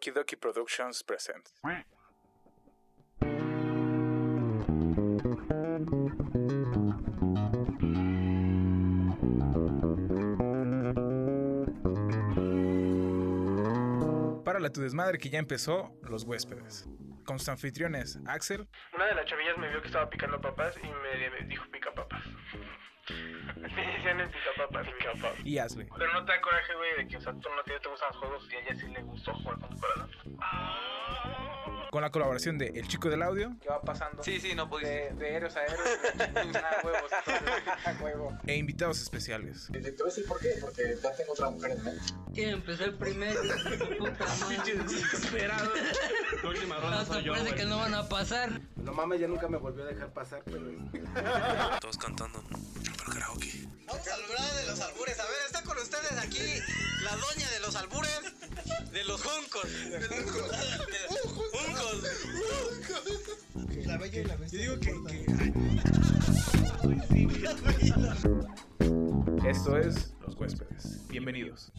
Okie Dokie Productions presents. Para tu desmadre que ya empezó, los huéspedes. Con sus anfitriones, Axel, Una de las chavillas me vio que estaba picando papas y me dijo pica papas. Me decían el pica papas. y Ashley. Pero no te da coraje, güey, de que, o sea, tú no te, te gustan los juegos y a ella sí le gustó jugar con la colaboración de El Chico del Audio. Que va pasando Sí, sí, no pudiste. de, de héroes a héroes. a huevos, huevo. E invitados especiales. Te voy a decir por qué, porque ya tengo otra mujer en mente. ¿Quién empezó el primero? Puta madre. Desesperado. La última ronda soy yo, parece que no van a pasar. No mames, ya nunca me volvió a dejar pasar, pero... Todos cantando. Pero karaoke. Vamos a hablar de los albures. A ver, está con ustedes aquí la doña de los albures, de los juncos. De los juncos. La bella y la bestia. Yo digo que... Esto es Los Huéspedes. Bienvenidos.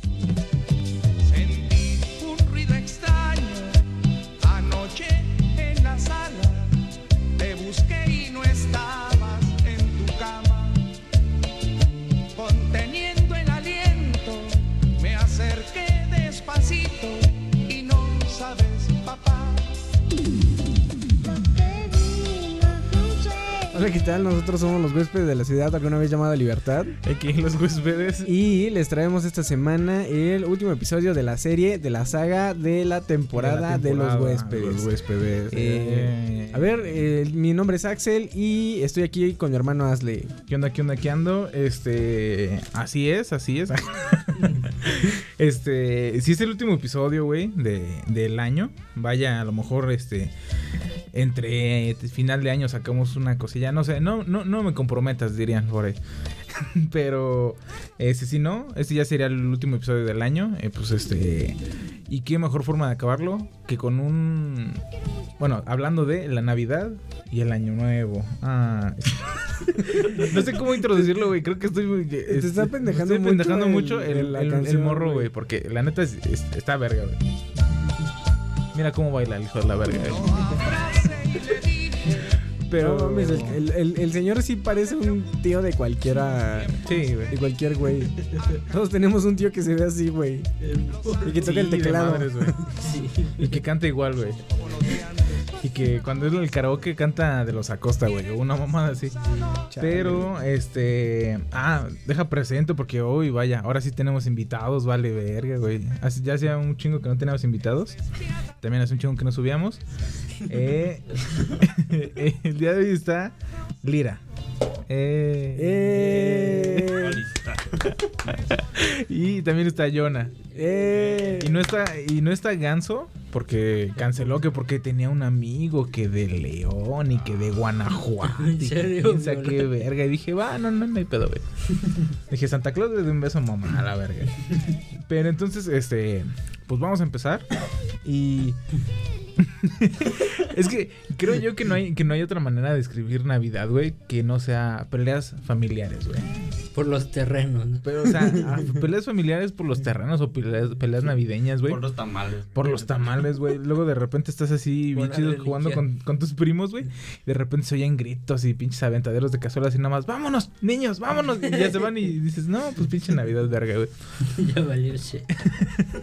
Sentí un ruido extraño anoche Hola, ¿qué tal? Nosotros somos los huéspedes de la ciudad alguna vez llamada Libertad. Aquí Los Huéspedes. Y les traemos esta semana el último episodio de la serie, de la saga de la temporada de, temporada, los huéspedes. Los Huéspedes. Eh, a ver, eh, mi nombre es Axel y estoy aquí con mi hermano Asley. ¿Qué onda, qué onda, qué ando? Este. Así es, así es. este. Si es el último episodio, güey, de, del año. Vaya, a lo mejor, este. Entre final de año sacamos una cosilla. No sé, no, no, no me comprometas, dirían por ahí. Pero, este, si no, este ya sería el último episodio del año. eh, pues este. ¿Y qué mejor forma de acabarlo que con un. Bueno, hablando de la Navidad y el Año Nuevo. Ah. no sé cómo introducirlo, güey. Creo que estoy. muy- Te está pendejando estoy pendejando mucho mucho el- morro, güey. güey. Porque la neta es- es- está verga, güey. Mira cómo baila el hijo de la verga. güey. Pero. No mames, el, el- el- el señor sí parece un tío de cualquiera. Sí, güey. De cualquier güey. Todos tenemos un tío que se ve así, güey. Y que toca Sí, el teclado. madres. Y que canta igual, güey. Y que cuando es el karaoke canta de los Acosta, güey. o Una mamada así. Pero, este. Ah, deja presente porque hoy, vaya, ahora sí tenemos invitados, vale, verga, güey. Ya hacía un chingo que no teníamos invitados. También hace un chingo que no subíamos. Eh, el día de hoy está Lira. Eh, ¡Eh! y también está Jonah. ¡Eh! Y no está, y no está Ganso, porque canceló que porque tenía un amigo que de León y que de Guanajuato. ¿En serio, qué verga. Y dije, va, no, no, no hay pedo, güey. Dije, Santa Claus le dio un beso a mamá, a la verga. Pero entonces, este, pues vamos a empezar. Y. es que creo yo que no hay que no hay otra manera de escribir Navidad, güey, que no sea peleas familiares, güey. Por los terrenos. ¿no? Pero, o sea, ah, peleas familiares por los terrenos o peleas, peleas navideñas, güey. Por los tamales. Por los tamales, güey. Luego de repente estás así, bien chido, jugando con, con tus primos, güey. De repente se oyen gritos y pinches aventaderos de cazuelas y nada más, vámonos, niños, vámonos. Y ya se van y dices, no, pues pinche Navidad, verga, güey. ya valió shit.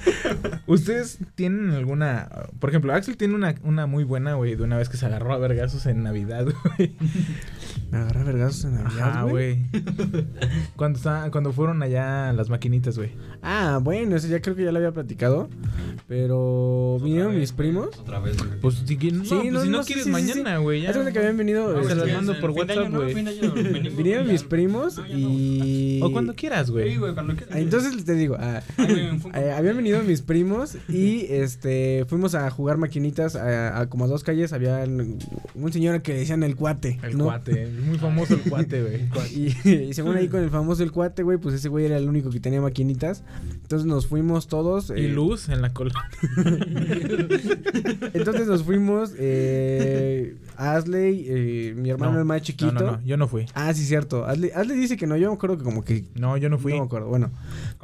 ¿Ustedes tienen alguna. Por ejemplo, Axel tiene una, una muy buena, güey, de una vez que se agarró a vergazos en Navidad, güey. Me agarré vergazos en Navidad, güey. güey. Cuando, estaba- cuando fueron allá las maquinitas, güey. Ah, bueno, eso ya creo que ya lo había platicado. Pero vinieron mis primos. Otra vez, güey. Pues si, quieres- no, Sí, pues, no, si no, quieres sí, sí, mañana, güey. ya. Hace que habían venido. No, se este, las mando por WhatsApp, güey. Vinieron mis primos y. O cuando quieras, güey. Sí, güey, cuando quieras. Entonces te digo, ah, eh, habían venido mis primos y este fuimos a jugar maquinitas a, a como a dos calles. Había un señor que le decían el cuate. El ¿no? cuate. Muy famoso el cuate, güey. Y, y según ahí con el famoso el cuate, güey, pues ese güey era el único que tenía maquinitas. Entonces nos fuimos todos. Y eh, luz en la cola. Entonces nos fuimos, eh, Asley, eh, mi hermano No. el más chiquito. No, no, no, yo no fui. Ah, sí, cierto. Asley, Asley dice que no, yo me acuerdo que como que... No, yo no fui. No me acuerdo, bueno.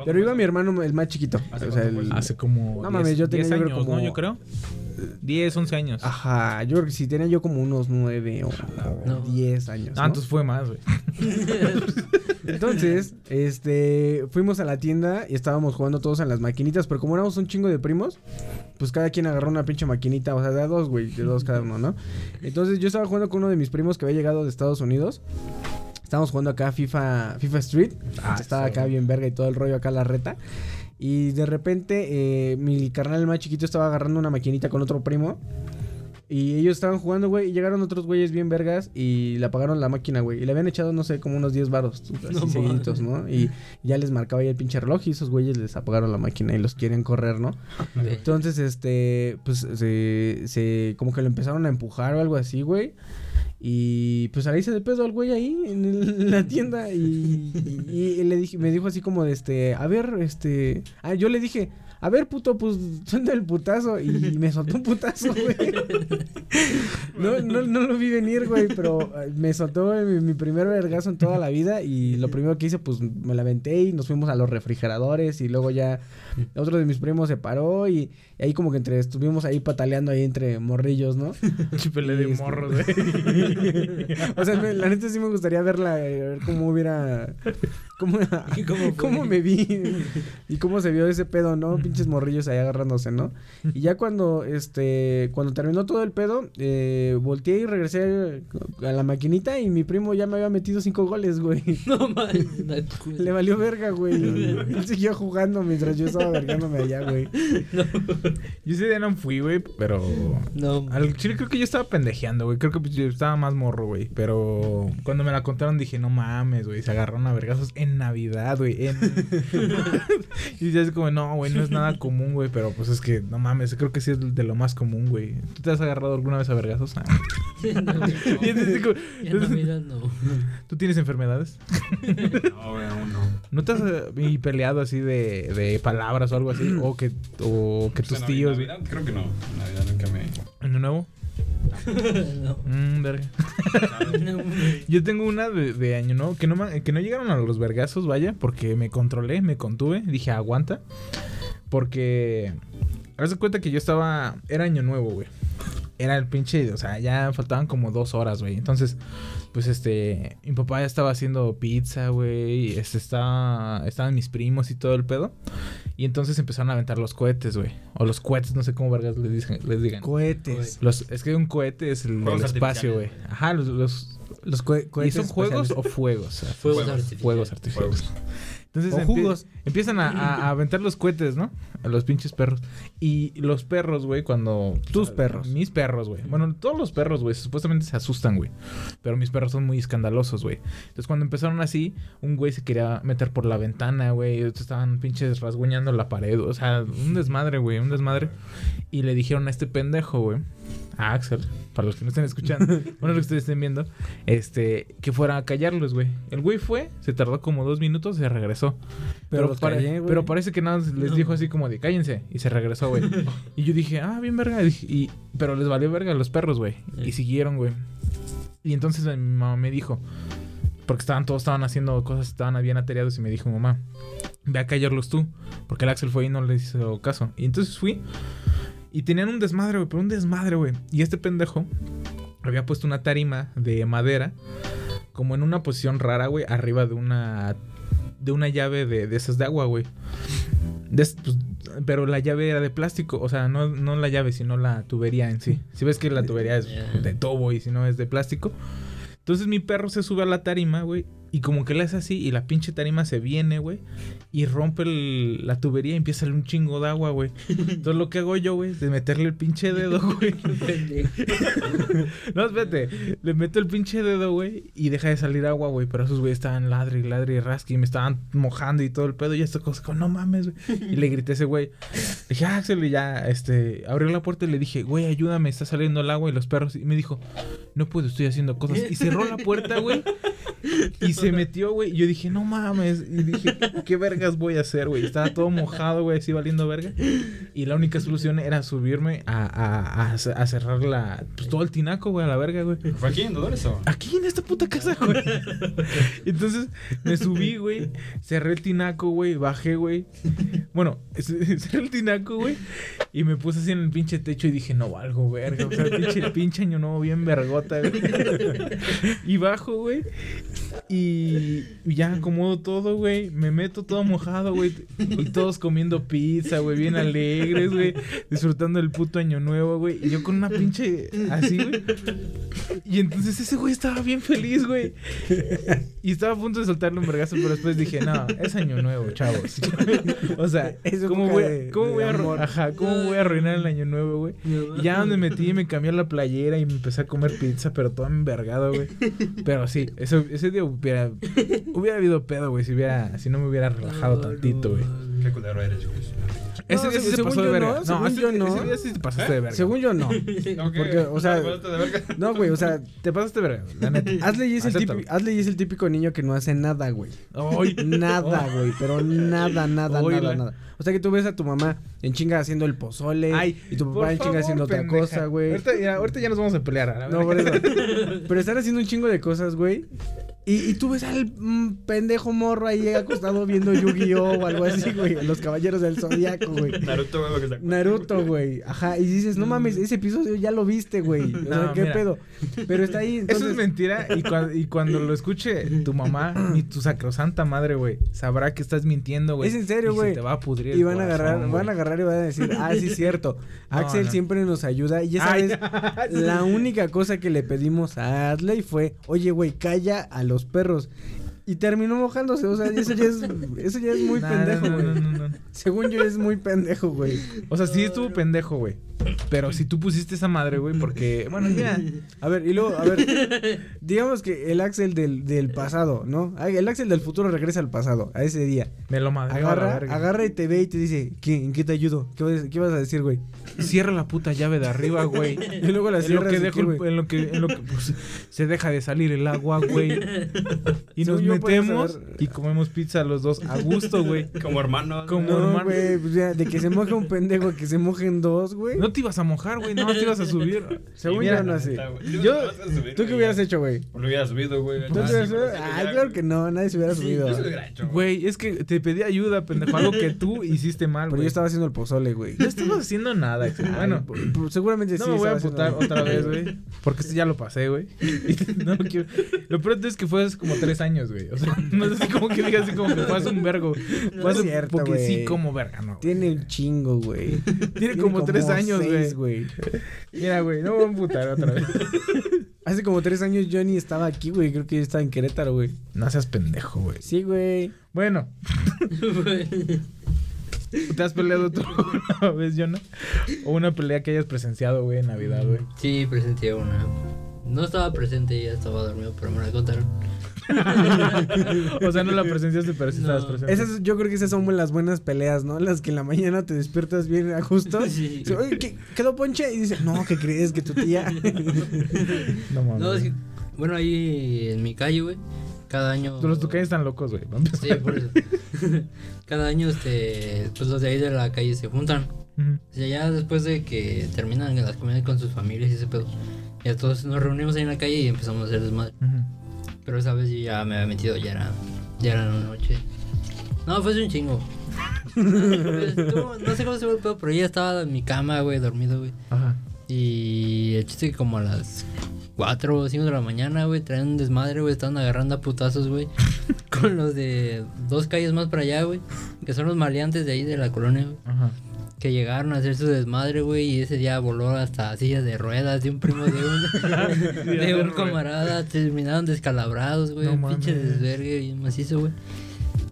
Pero iba mi hermano el más chiquito. O sea, el- Hace como. No 10 mames, yo tenía 10 yo creo años, como- ¿no? Yo creo. 10, 11 años. Ajá, yo creo que sí, tenía yo como unos nueve o, o No. diez años. Ah, ¿no? entonces fue más, güey. Entonces, este, fuimos a la tienda y estábamos jugando todos en las maquinitas, pero como éramos un chingo de primos, pues cada quien agarró una pinche maquinita, o sea, de a dos, güey, de dos cada uno, ¿no? Entonces yo estaba jugando con uno de mis primos que había llegado de Estados Unidos. Estábamos jugando acá FIFA, FIFA Street. Ah, estaba sí. acá bien verga y todo el rollo acá la reta. Y de repente, eh, mi carnal el más chiquito estaba agarrando una maquinita con otro primo. Y ellos estaban jugando, güey, y llegaron otros güeyes bien vergas y le apagaron la máquina, güey. Y le habían echado, no sé, como unos 10 varos, así No seguiditos, ¿no? Y ya les marcaba ahí el pinche reloj y esos güeyes les apagaron la máquina y los quieren correr, ¿no? Entonces, este, pues, se, se, como que lo empezaron a empujar o algo así, güey. Y pues ahí se de pedo al güey ahí en, el- en la tienda y, y- y le dije, me dijo así como de este, a ver, este, ah, yo le dije, a ver, puto, pues suelta el putazo. Y me soltó un putazo, güey. No, no, no lo vi venir, güey, pero eh, me soltó mi, mi primer vergazo en toda la vida. Y lo primero que hice, pues me la aventé y nos fuimos a los refrigeradores. Y luego ya otro de mis primos se paró y, y ahí como que entre estuvimos ahí pataleando ahí entre morrillos, ¿no? Chipele de este- morros, güey. o sea, me- la neta sí me gustaría verla, eh, ver cómo hubiera... Cómo, ¿Cómo cómo, me vi y cómo se vio ese pedo, ¿no? Pinches morrillos ahí agarrándose, ¿no? Y ya cuando, este, cuando terminó todo el pedo, eh, volteé y regresé a la maquinita y mi primo ya me había metido cinco goles, güey. No mames. no, Le valió verga, güey. Él siguió jugando mientras yo estaba vergándome allá, güey. Yo ese día no fui, güey, pero. No. Al chile creo que yo estaba pendejeando, güey. Creo que pues, yo estaba más morro, güey. Pero cuando me la contaron dije, no mames, güey. Se agarraron a vergazos en Navidad, güey. En... y ya es como, no, güey, no es nada común, güey. Pero pues es que, no mames, creo que sí es de lo más común, güey. ¿Tú te has agarrado alguna vez a vergazos? Ah. En Navidad no. ¿Tú tienes enfermedades? No, güey, aún no. ¿No te has eh, y peleado así de, de palabras o algo así? O que, o que Pues tus tíos... Navidad creo que no. Navidad nunca me. ¿Año nuevo? No. Mmm, verga. Yo tengo una de, de año nuevo que no, que no llegaron a los vergazos, vaya, porque me controlé, me contuve, dije aguanta. Porque. Haz de cuenta que yo estaba. Era año nuevo, güey. Era el pinche. O sea, ya faltaban como dos horas, güey. Entonces, pues este. Mi papá ya estaba haciendo pizza, güey. y, Este estaba. Estaban mis primos y todo el pedo. Y entonces empezaron a aventar los cohetes, güey. O los cohetes, no sé cómo vergas les, dicen- les digan. Cohetes. Los, es que un cohete es el del espacio, güey. Ajá, los, los, Los cohe- ¿Y cohetes son juegos o fuegos? O sea, Fuegos fuegos, artificiales. fuegos artificiales. Entonces O jugos. empiezan a, a- a aventar los cohetes, ¿no? A los pinches perros. Y los perros, güey, cuando... Tus perros. Mis perros, güey. Bueno, todos los perros, güey, supuestamente se asustan, güey. Pero mis perros son muy escandalosos, güey. Entonces cuando empezaron así, un güey se quería meter por la ventana, güey. estaban pinches rasguñando la pared. O sea, un desmadre, güey, un desmadre. Y le dijeron a este pendejo, güey. A Axel, para los que no estén escuchando, bueno, los que ustedes estén viendo, este, que fuera a callarlos, güey. El güey fue, se tardó como dos minutos y se regresó. Pero los pare- callé, güey. pero parece que nada les dijo así como de cállense y se regresó, güey. y yo dije, ah, bien verga. Y, dije- y- pero les valió verga a los perros, güey. Y siguieron, güey. Y entonces mi mamá me dijo, porque estaban todos estaban haciendo cosas, estaban bien ateriados y me dijo, mamá, ve a callarlos tú. Porque el Axel fue y no le hizo caso. Y entonces fui y tenían un desmadre, güey, pero un desmadre, güey. Y este pendejo había puesto una tarima de madera como en una posición rara, güey, arriba de una de una llave de, de esas de agua, güey. De pues, pero la llave era de plástico, o sea, no, no la llave, sino la tubería en sí. Si ves que la tubería es de tubo y si no es de plástico. Entonces mi perro se sube a la tarima, güey. Y como que le hace así y la pinche tarima se viene, güey. Y rompe el- la tubería y empieza a salir un chingo de agua, güey. Entonces lo que hago yo, güey, es de meterle el pinche dedo, güey. No, espérate. Le meto el pinche dedo, güey, y deja de salir agua, güey. Pero esos güeyes estaban ladre y ladre y rasque y me estaban mojando y todo el pedo. Y esta cosa, como, no mames, güey. Y le grité a ese güey. Le dije, "Ah, Axel, y ya, este, abrió la puerta y le dije, güey, ayúdame, está saliendo el agua y los perros. Y me dijo, no puedo, estoy haciendo cosas. Y cerró la puerta, güey. Y se metió, güey. Y yo dije, no mames. Y dije, ¿qué vergas voy a hacer, güey? Estaba todo mojado, güey, así valiendo verga. Y la única solución era subirme a, a, a, a cerrar la, pues, todo el tinaco, güey, a la verga, güey. ¿Fue aquí en Dolores o? Aquí en esta puta casa, güey. Entonces me subí, güey. Cerré el tinaco, güey. Bajé, güey. Bueno, cerré el tinaco, güey. Y me puse así en el pinche techo y dije, no valgo, verga. O sea, pinche, pinche año nuevo bien vergota, güey. Y bajo, güey. Y y ya acomodo todo, güey. Me meto todo mojado, güey. Y todos comiendo pizza, güey. Bien alegres, güey. Disfrutando del puto año nuevo, güey. Y yo con una pinche así, güey. Y entonces ese güey estaba bien feliz, güey. Y estaba a punto de soltarle un vergazo, pero después dije, no, es año nuevo, chavos. O sea, ¿cómo voy, de- a- cómo de voy a, arru- amor. ajá, ¿cómo voy a arruinar el año nuevo, güey? Y ya donde metí, me cambié la playera y me empecé a comer pizza, pero todo envergado, güey. Pero sí, eso, ese día hubiera, hubiera habido pedo, güey, si hubiera, si no me hubiera relajado tantito, güey. Qué culero eres, güey. Ese día sí se según pasó de yo verga. no, según ese, yo no. ese día sí te pasaste de verga. Según yo no. Porque, o sea, ¿Te pasaste de verga? No, güey, o sea, Te pasaste de verga, la neta. Hazle es, el Acéptalo. típico, Hazle es el típico niño que no hace nada, güey. Nada, güey, pero nada, nada, nada, nada. O sea que tú ves a tu mamá en chinga haciendo el pozole Ay, y tu papá en chinga haciendo otra cosa, güey. Ahorita, ya- ahorita ya nos vamos a pelear, a la No, por eso. Pero están haciendo un chingo de cosas, güey. Y, y tú ves al mm, pendejo morro ahí acostado viendo Yu-Gi-Oh! o algo así, güey. Los caballeros del zodiaco, güey. Naruto, güey, que se Naruto, güey. Ajá. Y dices, no mames, ese episodio ya lo viste, güey. O sea, No, ¿qué mira. pedo? Pero está ahí. Eso es mentira y, cua- y cuando lo escuche tu mamá y tu sacrosanta madre, güey, sabrá que estás mintiendo, güey. Es en serio, y güey. Se te va a pudrir Y van a agarrar, van a agarrar y van a decir, ah, sí es cierto. No, Axel no. siempre nos ayuda. Y ya Ay, la única cosa que le pedimos a Adley fue, oye, güey, calla a los perros. Y terminó mojándose, o sea, eso ya es, eso ya es muy pendejo, no, güey. no, no, no. Según yo es muy pendejo, güey. O sea, sí estuvo pendejo, güey. Pero si tú pusiste esa madre, güey, porque, bueno, ya. A ver, y luego, a ver, digamos que el Axel del, del pasado, ¿no? El Axel del futuro regresa al pasado, a ese día. Me lo madre. Agarra, agarra y te ve y te dice, ¿qué, ¿en qué te ayudo? ¿Qué vas, qué vas a decir, güey? Cierra la puta llave de arriba, güey. Y luego la En lo que dejo, güey. en lo que, en lo que pues, se deja de salir el agua, güey. Y nos metemos y comemos pizza los dos a gusto, güey. Como hermano. Como No, hermano. güey, pues ya, de que se moje un pendejo a que se mojen dos, güey. No te ibas a mojar, güey. No te ibas a subir. Según Mira, yo no sé. Yo- ¿tú qué hubieras hecho, güey? Lo hubiera subido, güey. ¿Tú Ah, te sí, hubieras pero subido? sí, Ay, ya, claro que no, nadie se hubiera subido. Güey, es que te pedí ayuda, pendejo. Algo que tú hiciste mal, Pero güey. yo estaba haciendo el pozole, güey. No estamos haciendo nada, güey. Bueno, Ay, p- seguramente no sí. me voy a estaba putar otra vez, güey. Porque este ya lo pasé, güey. No lo quiero. Lo peor es que fue hace como tres años, güey. O sea, no es así como que digas así como que hace un vergo. Hace es cierto, porque sí como verga, no. Tiene un chingo, güey. Tiene como tres años, güey. Mira, güey, no me voy a putar otra vez. Hace como tres años yo ni estaba aquí, güey. Creo que yo estaba en Querétaro, güey. No seas pendejo, güey. Sí, güey. Bueno, ¿te has peleado tú una vez, Jonah? O una pelea que hayas presenciado, güey, en Navidad, güey. Sí, presenté una. No estaba presente, ya estaba dormido, pero me la contaron. O sea, no la presenciaste, pero sí estabas No. presente. Esas, yo creo que esas son las buenas peleas, ¿no? Las que en la mañana te despiertas bien a gusto. Sí. Dice, Oye, ¿qué- ¿quedó ponche? Y dice, no, ¿qué crees? Que tu tía. No mames. No, es que, bueno, ahí en mi calle, güey, cada año... Los tucanes están locos, güey. Sí, por eso. cada año, este, pues los de ahí de la calle se juntan. Ujú. O sea, ya después de que terminan las comidas con sus familias y ese pedo, ya todos nos reunimos ahí en la calle y empezamos a hacer desmadre. Ujú. Pero esa vez yo ya me había metido, ya era, ya era la noche. No, fue un chingo. Estuvo- no sé cómo se fue el pedo, pero yo ya estaba en mi cama, güey, dormido, güey. Ajá. Y el chiste que como a las 4 o 5 de la mañana, güey, traen un desmadre, güey, estaban agarrando a putazos, güey. con los de dos calles más para allá, güey. Que son los maleantes de ahí de la colonia, güey. Ajá. Que llegaron a hacer su desmadre, güey, y ese día voló hasta sillas de ruedas de un primo de un, de un camarada. Terminaron descalabrados, güey. No un pinche desvergue bien macizo, güey.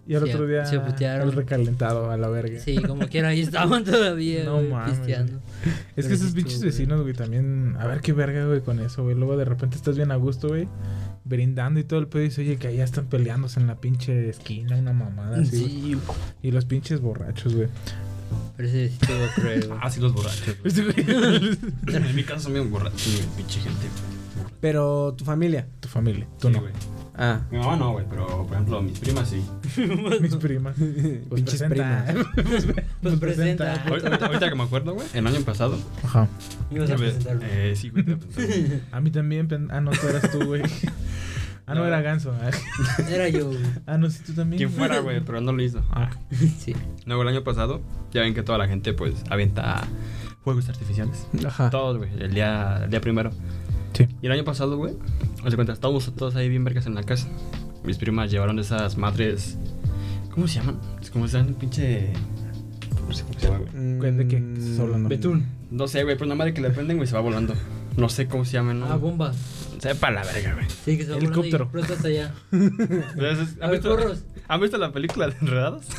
Y al Se- otro día se putearon. el recalentado a la verga. Sí, como quiera, ahí estaban todavía, No güey, mames, pisteando. Es Pero que sí esos pinches estuvo, güey. vecinos, güey, también. A ver qué verga, güey, con eso, güey. Luego de repente estás bien a gusto, güey. Brindando y todo el pedo. Y dice, oye, que allá están peleándose en la pinche esquina, una mamada así. Sí, Y los pinches borrachos, güey. Pero ese sí estuvo cruel, güey. Ah, sí, los borrachos. güey. Este. En mi casa son bien borrachos, güey. Pinche gente. Pero tu familia. tu familia, tú Sí, no. güey. Ah. Mi mamá no, güey, pero por ejemplo, mis primas sí. Mis primas. Pues Pinches presenta. Pues presenta. Ahorita, ahorita- que me acuerdo, güey, el año pasado. Ajá. Ibas a presentarlo. Eh, sí, güey. te. A mí también. Ah, no, tú eras tú, güey. Ah, no, No. era Ganso. Ah, Era yo, güey. Ah, no, sí, tú también. Quien fuera, güey, pero no lo hizo. Ah, Sí. Luego el año pasado, ya ven que toda la gente, pues, avienta fuegos artificiales. Ajá. Todos, güey, el día, el día primero. sí. Y el año pasado, güey, de cuenta, estábamos todos ahí bien vergas en la casa. Mis primas llevaron de esas madres. ¿Cómo se llaman? Es como se llaman pinche. No sé cómo se llama, güey. ¿De qué estás hablando? Betún. No sé, güey, pero una madre que le prenden, güey, se va volando. No sé cómo se llaman, ¿no? Ah, bomba. Sepa la verga, güey. Sí, que se va Helicóptero. allá. Entonces, A ¿han ver, visto. ¿Han visto la película de Enredados?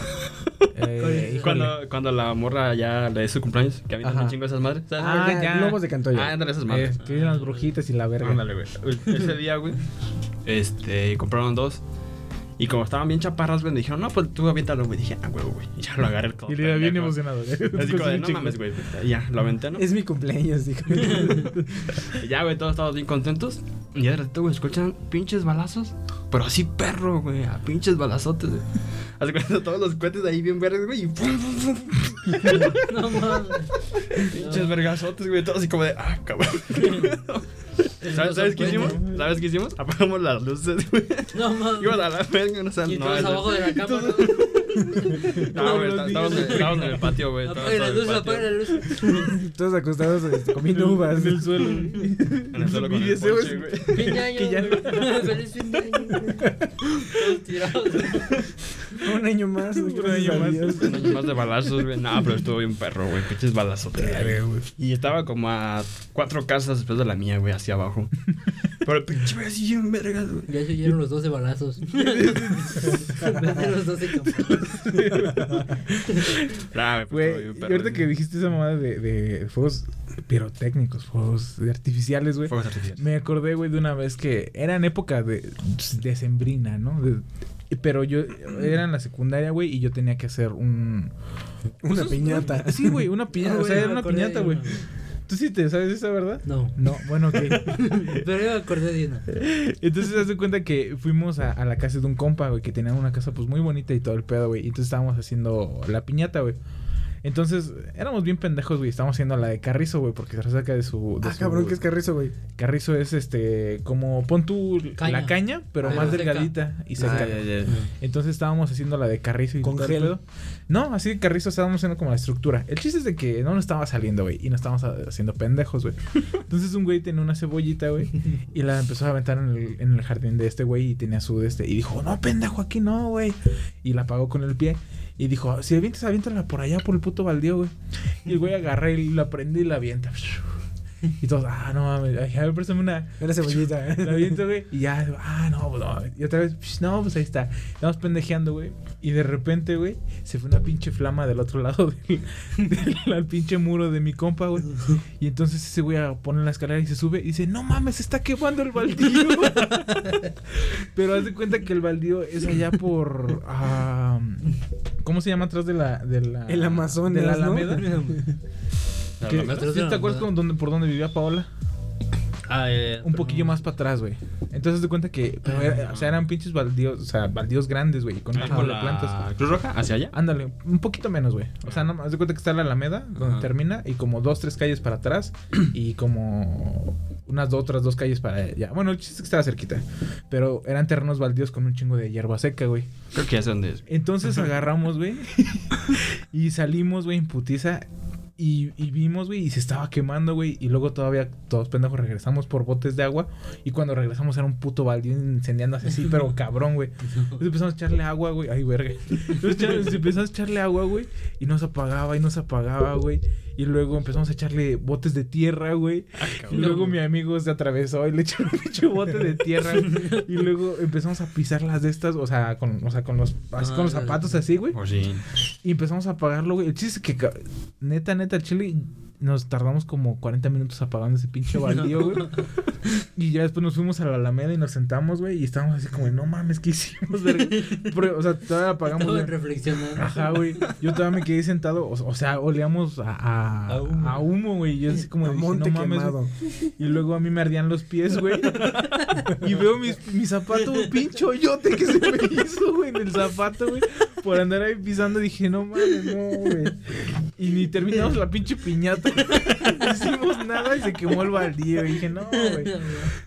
Eh. Cuando, cuando la morra ya le es su cumpleaños, que avientan Ajá. un chingo esas madres. ¿sabes? Ah, ya. Globos de Cantoya. Ah, ándale, esas Eh, madres. que eran las brujitas y la verga. Ándale, güey. Ese día, güey, este, compraron dos. Y como estaban bien chaparras, güey, me dijeron, no, pues tú aviéntalo, güey. Dije, ah, huevo, güey. Y ya lo agarré el Y le iba bien emocionado. Así como de, no mames, güey. Ya, lo aventé, ¿no? Es mi cumpleaños, dijo. Ya, güey, todos estábamos bien contentos. Y de ratito, güey, escuchan pinches balazos. Pero así perro, güey, a pinches balazotes, güey. Así que todos los cohetes ahí bien verdes, güey. Y pum, pum, pum. No mames. Pinches vergazotes, güey. Todos así como de, ah, cabrón. ¿Sabes, ¿sabes qué hicimos? ¿Sabes qué hicimos? Apagamos las luces, güey. No mames. Ibas a la verga, no sé. Y no, todos abajo de la cama. ¿no? No, güey, está- estábamos en- el patio, güey. Apaga la luz, apaga la luz. Todos acostados este, comiendo uvas. En el suelo. En el suelo con el ponche, güey. Fin de año. Feliz fin de año. Todos tirados. Un año más. Un año más. Un año más de balazos, güey. No, pero estuvo bien perro, güey. Pinches balazotes. güey. Y estaba como a cuatro casas después de la mía, güey, hacia abajo. Pero el pinche güey así bien vergas, güey. Ya se oyeron los 12 balazos. Los 12 campos. Nah, güey, y ahorita que dijiste esa mamada de, de fuegos pirotécnicos, fuegos artificiales, güey. Fuegos artificiales. Me acordé, güey, de una vez que era en época de decembrina, ¿no? De- pero yo era en la secundaria, güey, y yo tenía que hacer un... Una pues, piñata. Sí, güey, una piñata. Ah, o sea, era una piñata, de güey. ¿Tú sí te sabes esa, verdad? No. No, bueno, ok. Pero yo me acordé de una. Entonces, haz de cuenta que fuimos a, a la casa de un compa, güey, que tenía una casa, pues, muy bonita y todo el pedo, güey. Y entonces estábamos haciendo la piñata, güey. Entonces, éramos bien pendejos, güey. Estábamos haciendo la de Carrizo, güey, porque se resaca de su... De Ah, su- cabrón, ¿qué es carrizo, güey? Carrizo es, este, como... Pon tú Caña. la caña, pero Ah, más seca. delgadita y seca. Ah, ya, ya. Entonces estábamos haciendo la de carrizo y ¿Con gel? pedo. No, así de carrizo estábamos haciendo como la estructura. El chiste es de que no nos estaba saliendo, güey. Y nos estábamos ha- haciendo pendejos, güey. Entonces un güey tenía una cebollita, güey. Y la empezó a aventar en el, en el jardín de este güey. Y tenía su de este. Y dijo, no, pendejo, aquí no, güey. Y la apagó con el pie. Y dijo, si avientas, aviéntala por allá, por el puto baldío, güey. Y el güey agarra y la prende y la avienta. Y todos, ah, no mames, ay, a ver, préstame una. Era cebollita. La aviento, güey. Y ya, ah, no, pues no. Y otra vez, no, pues ahí está. Estamos pendejeando, güey. Y de repente, güey, se fue una pinche flama del otro lado del, pinche muro de mi compa, güey. Y entonces ese güey pone la escalera y se sube y dice, no mames, se está quemando el baldío. Pero haz de cuenta que el baldío es allá por. ah, ¿Cómo se llama atrás de la. De la El Amazonas, De la ¿no? Alameda. La Que- Alameda. ¿sí ¿Te acuerdas con dónde- por dónde vivía Paola? Ah, eh, Un poquillo más para atrás, güey. Entonces de cuenta que. Pero era- o sea, eran pinches baldíos. O sea, baldíos grandes, güey. Con un Ahí chingo por de la plantas. Cruz Roja, hacia allá. Ándale, un poquito menos, güey. O sea, no, haz de cuenta que está la Alameda, donde Ajá. termina, y como dos, tres calles para atrás, y como unas dos, otras dos calles para allá. Bueno, el chiste es que estaba cerquita. Pero eran terrenos baldíos con un chingo de hierba seca, güey. Creo que ya sé dónde es. Entonces agarramos, güey, y salimos, güey, en putiza. Y, y vimos, güey, y se estaba quemando, güey. Y luego todavía todos pendejos regresamos por botes de agua. Y cuando regresamos era un puto baldío incendiándose así, pero cabrón, güey. Entonces empezamos a echarle agua, güey. Ay, verga. Entonces empezamos a echarle agua, güey. Y no se apagaba y no se apagaba, güey. Y luego empezamos a echarle botes de tierra, güey. Y luego mi amigo se atravesó y le echó un pinche bote de tierra. güey. y luego empezamos a pisar las de estas, o sea, con, o sea, con los, así, con los zapatos así, güey. O sí. Y empezamos a apagarlo, güey. El chiste es que, neta, neta, el chile, nos tardamos como 40 minutos apagando ese pinche baldío, güey. Y ya después nos fuimos a la Alameda y nos sentamos, güey. Y estábamos así como, no mames, ¿qué hicimos, o sea, todavía apagamos. Ya. reflexionando. Ajá, güey. Yo todavía me quedé sentado. O, o sea, olíamos a, a, A humo. a humo, güey. Y yo así como A dije, monte no mames. quemado. güey. Y luego a mí me ardían los pies, güey. y veo mis, mi zapato, un pinche hoyote que se me hizo, güey, en el zapato, güey. Por andar ahí pisando. Dije, no mames, no, güey. Y ni terminamos la pinche piñata. No hicimos nada y se quemó el baldío. Y dije, no, güey.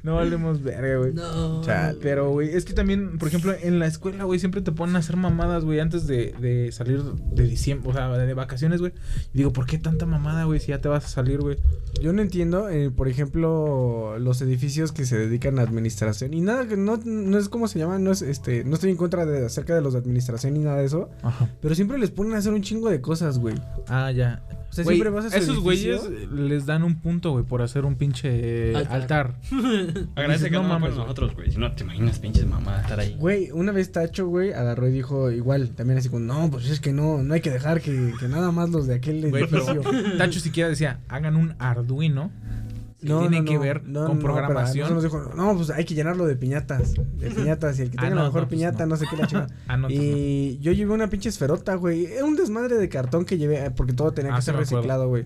No valemos verga, güey. No. Chale. Pero, güey, es que también, por ejemplo, en la escuela, güey, siempre te ponen a hacer mamadas, güey, antes de, de salir de diciembre, o sea, de vacaciones, güey. Y digo, ¿por qué tanta mamada, güey, si ya te vas a salir, güey? Yo no entiendo, eh, por ejemplo, los edificios que se dedican a administración y nada que no, no es como se llama, no es este, no estoy en contra de acerca de los de administración ni nada de eso, Ajá. pero siempre les ponen a hacer un chingo de cosas, güey. Ah, ya. Sea, Güey, siempre vas a esos güeyes les dan un punto, güey, por hacer un pinche altar. Altar. Agradece que No no, mames, nosotros, güey. Si no, te imaginas pinches mamadas estar ahí. Güey, una vez Tacho, güey, agarró y dijo igual, también así como, no, pues es que no, no hay que dejar que, que nada más los de aquel pero edificio. Tacho siquiera decía, hagan un Arduino. Que tiene que ver no, con no, programación. nosotros nos dijo, no, pues hay que llenarlo de piñatas, de piñatas, y el que Ah, tenga no, la mejor no, pues piñata, no. no. sé qué la chica. Ah, no, entonces y yo llevé una pinche esferota, güey. Era un desmadre de cartón que llevé, eh, porque todo tenía Ah, que ser reciclado, güey.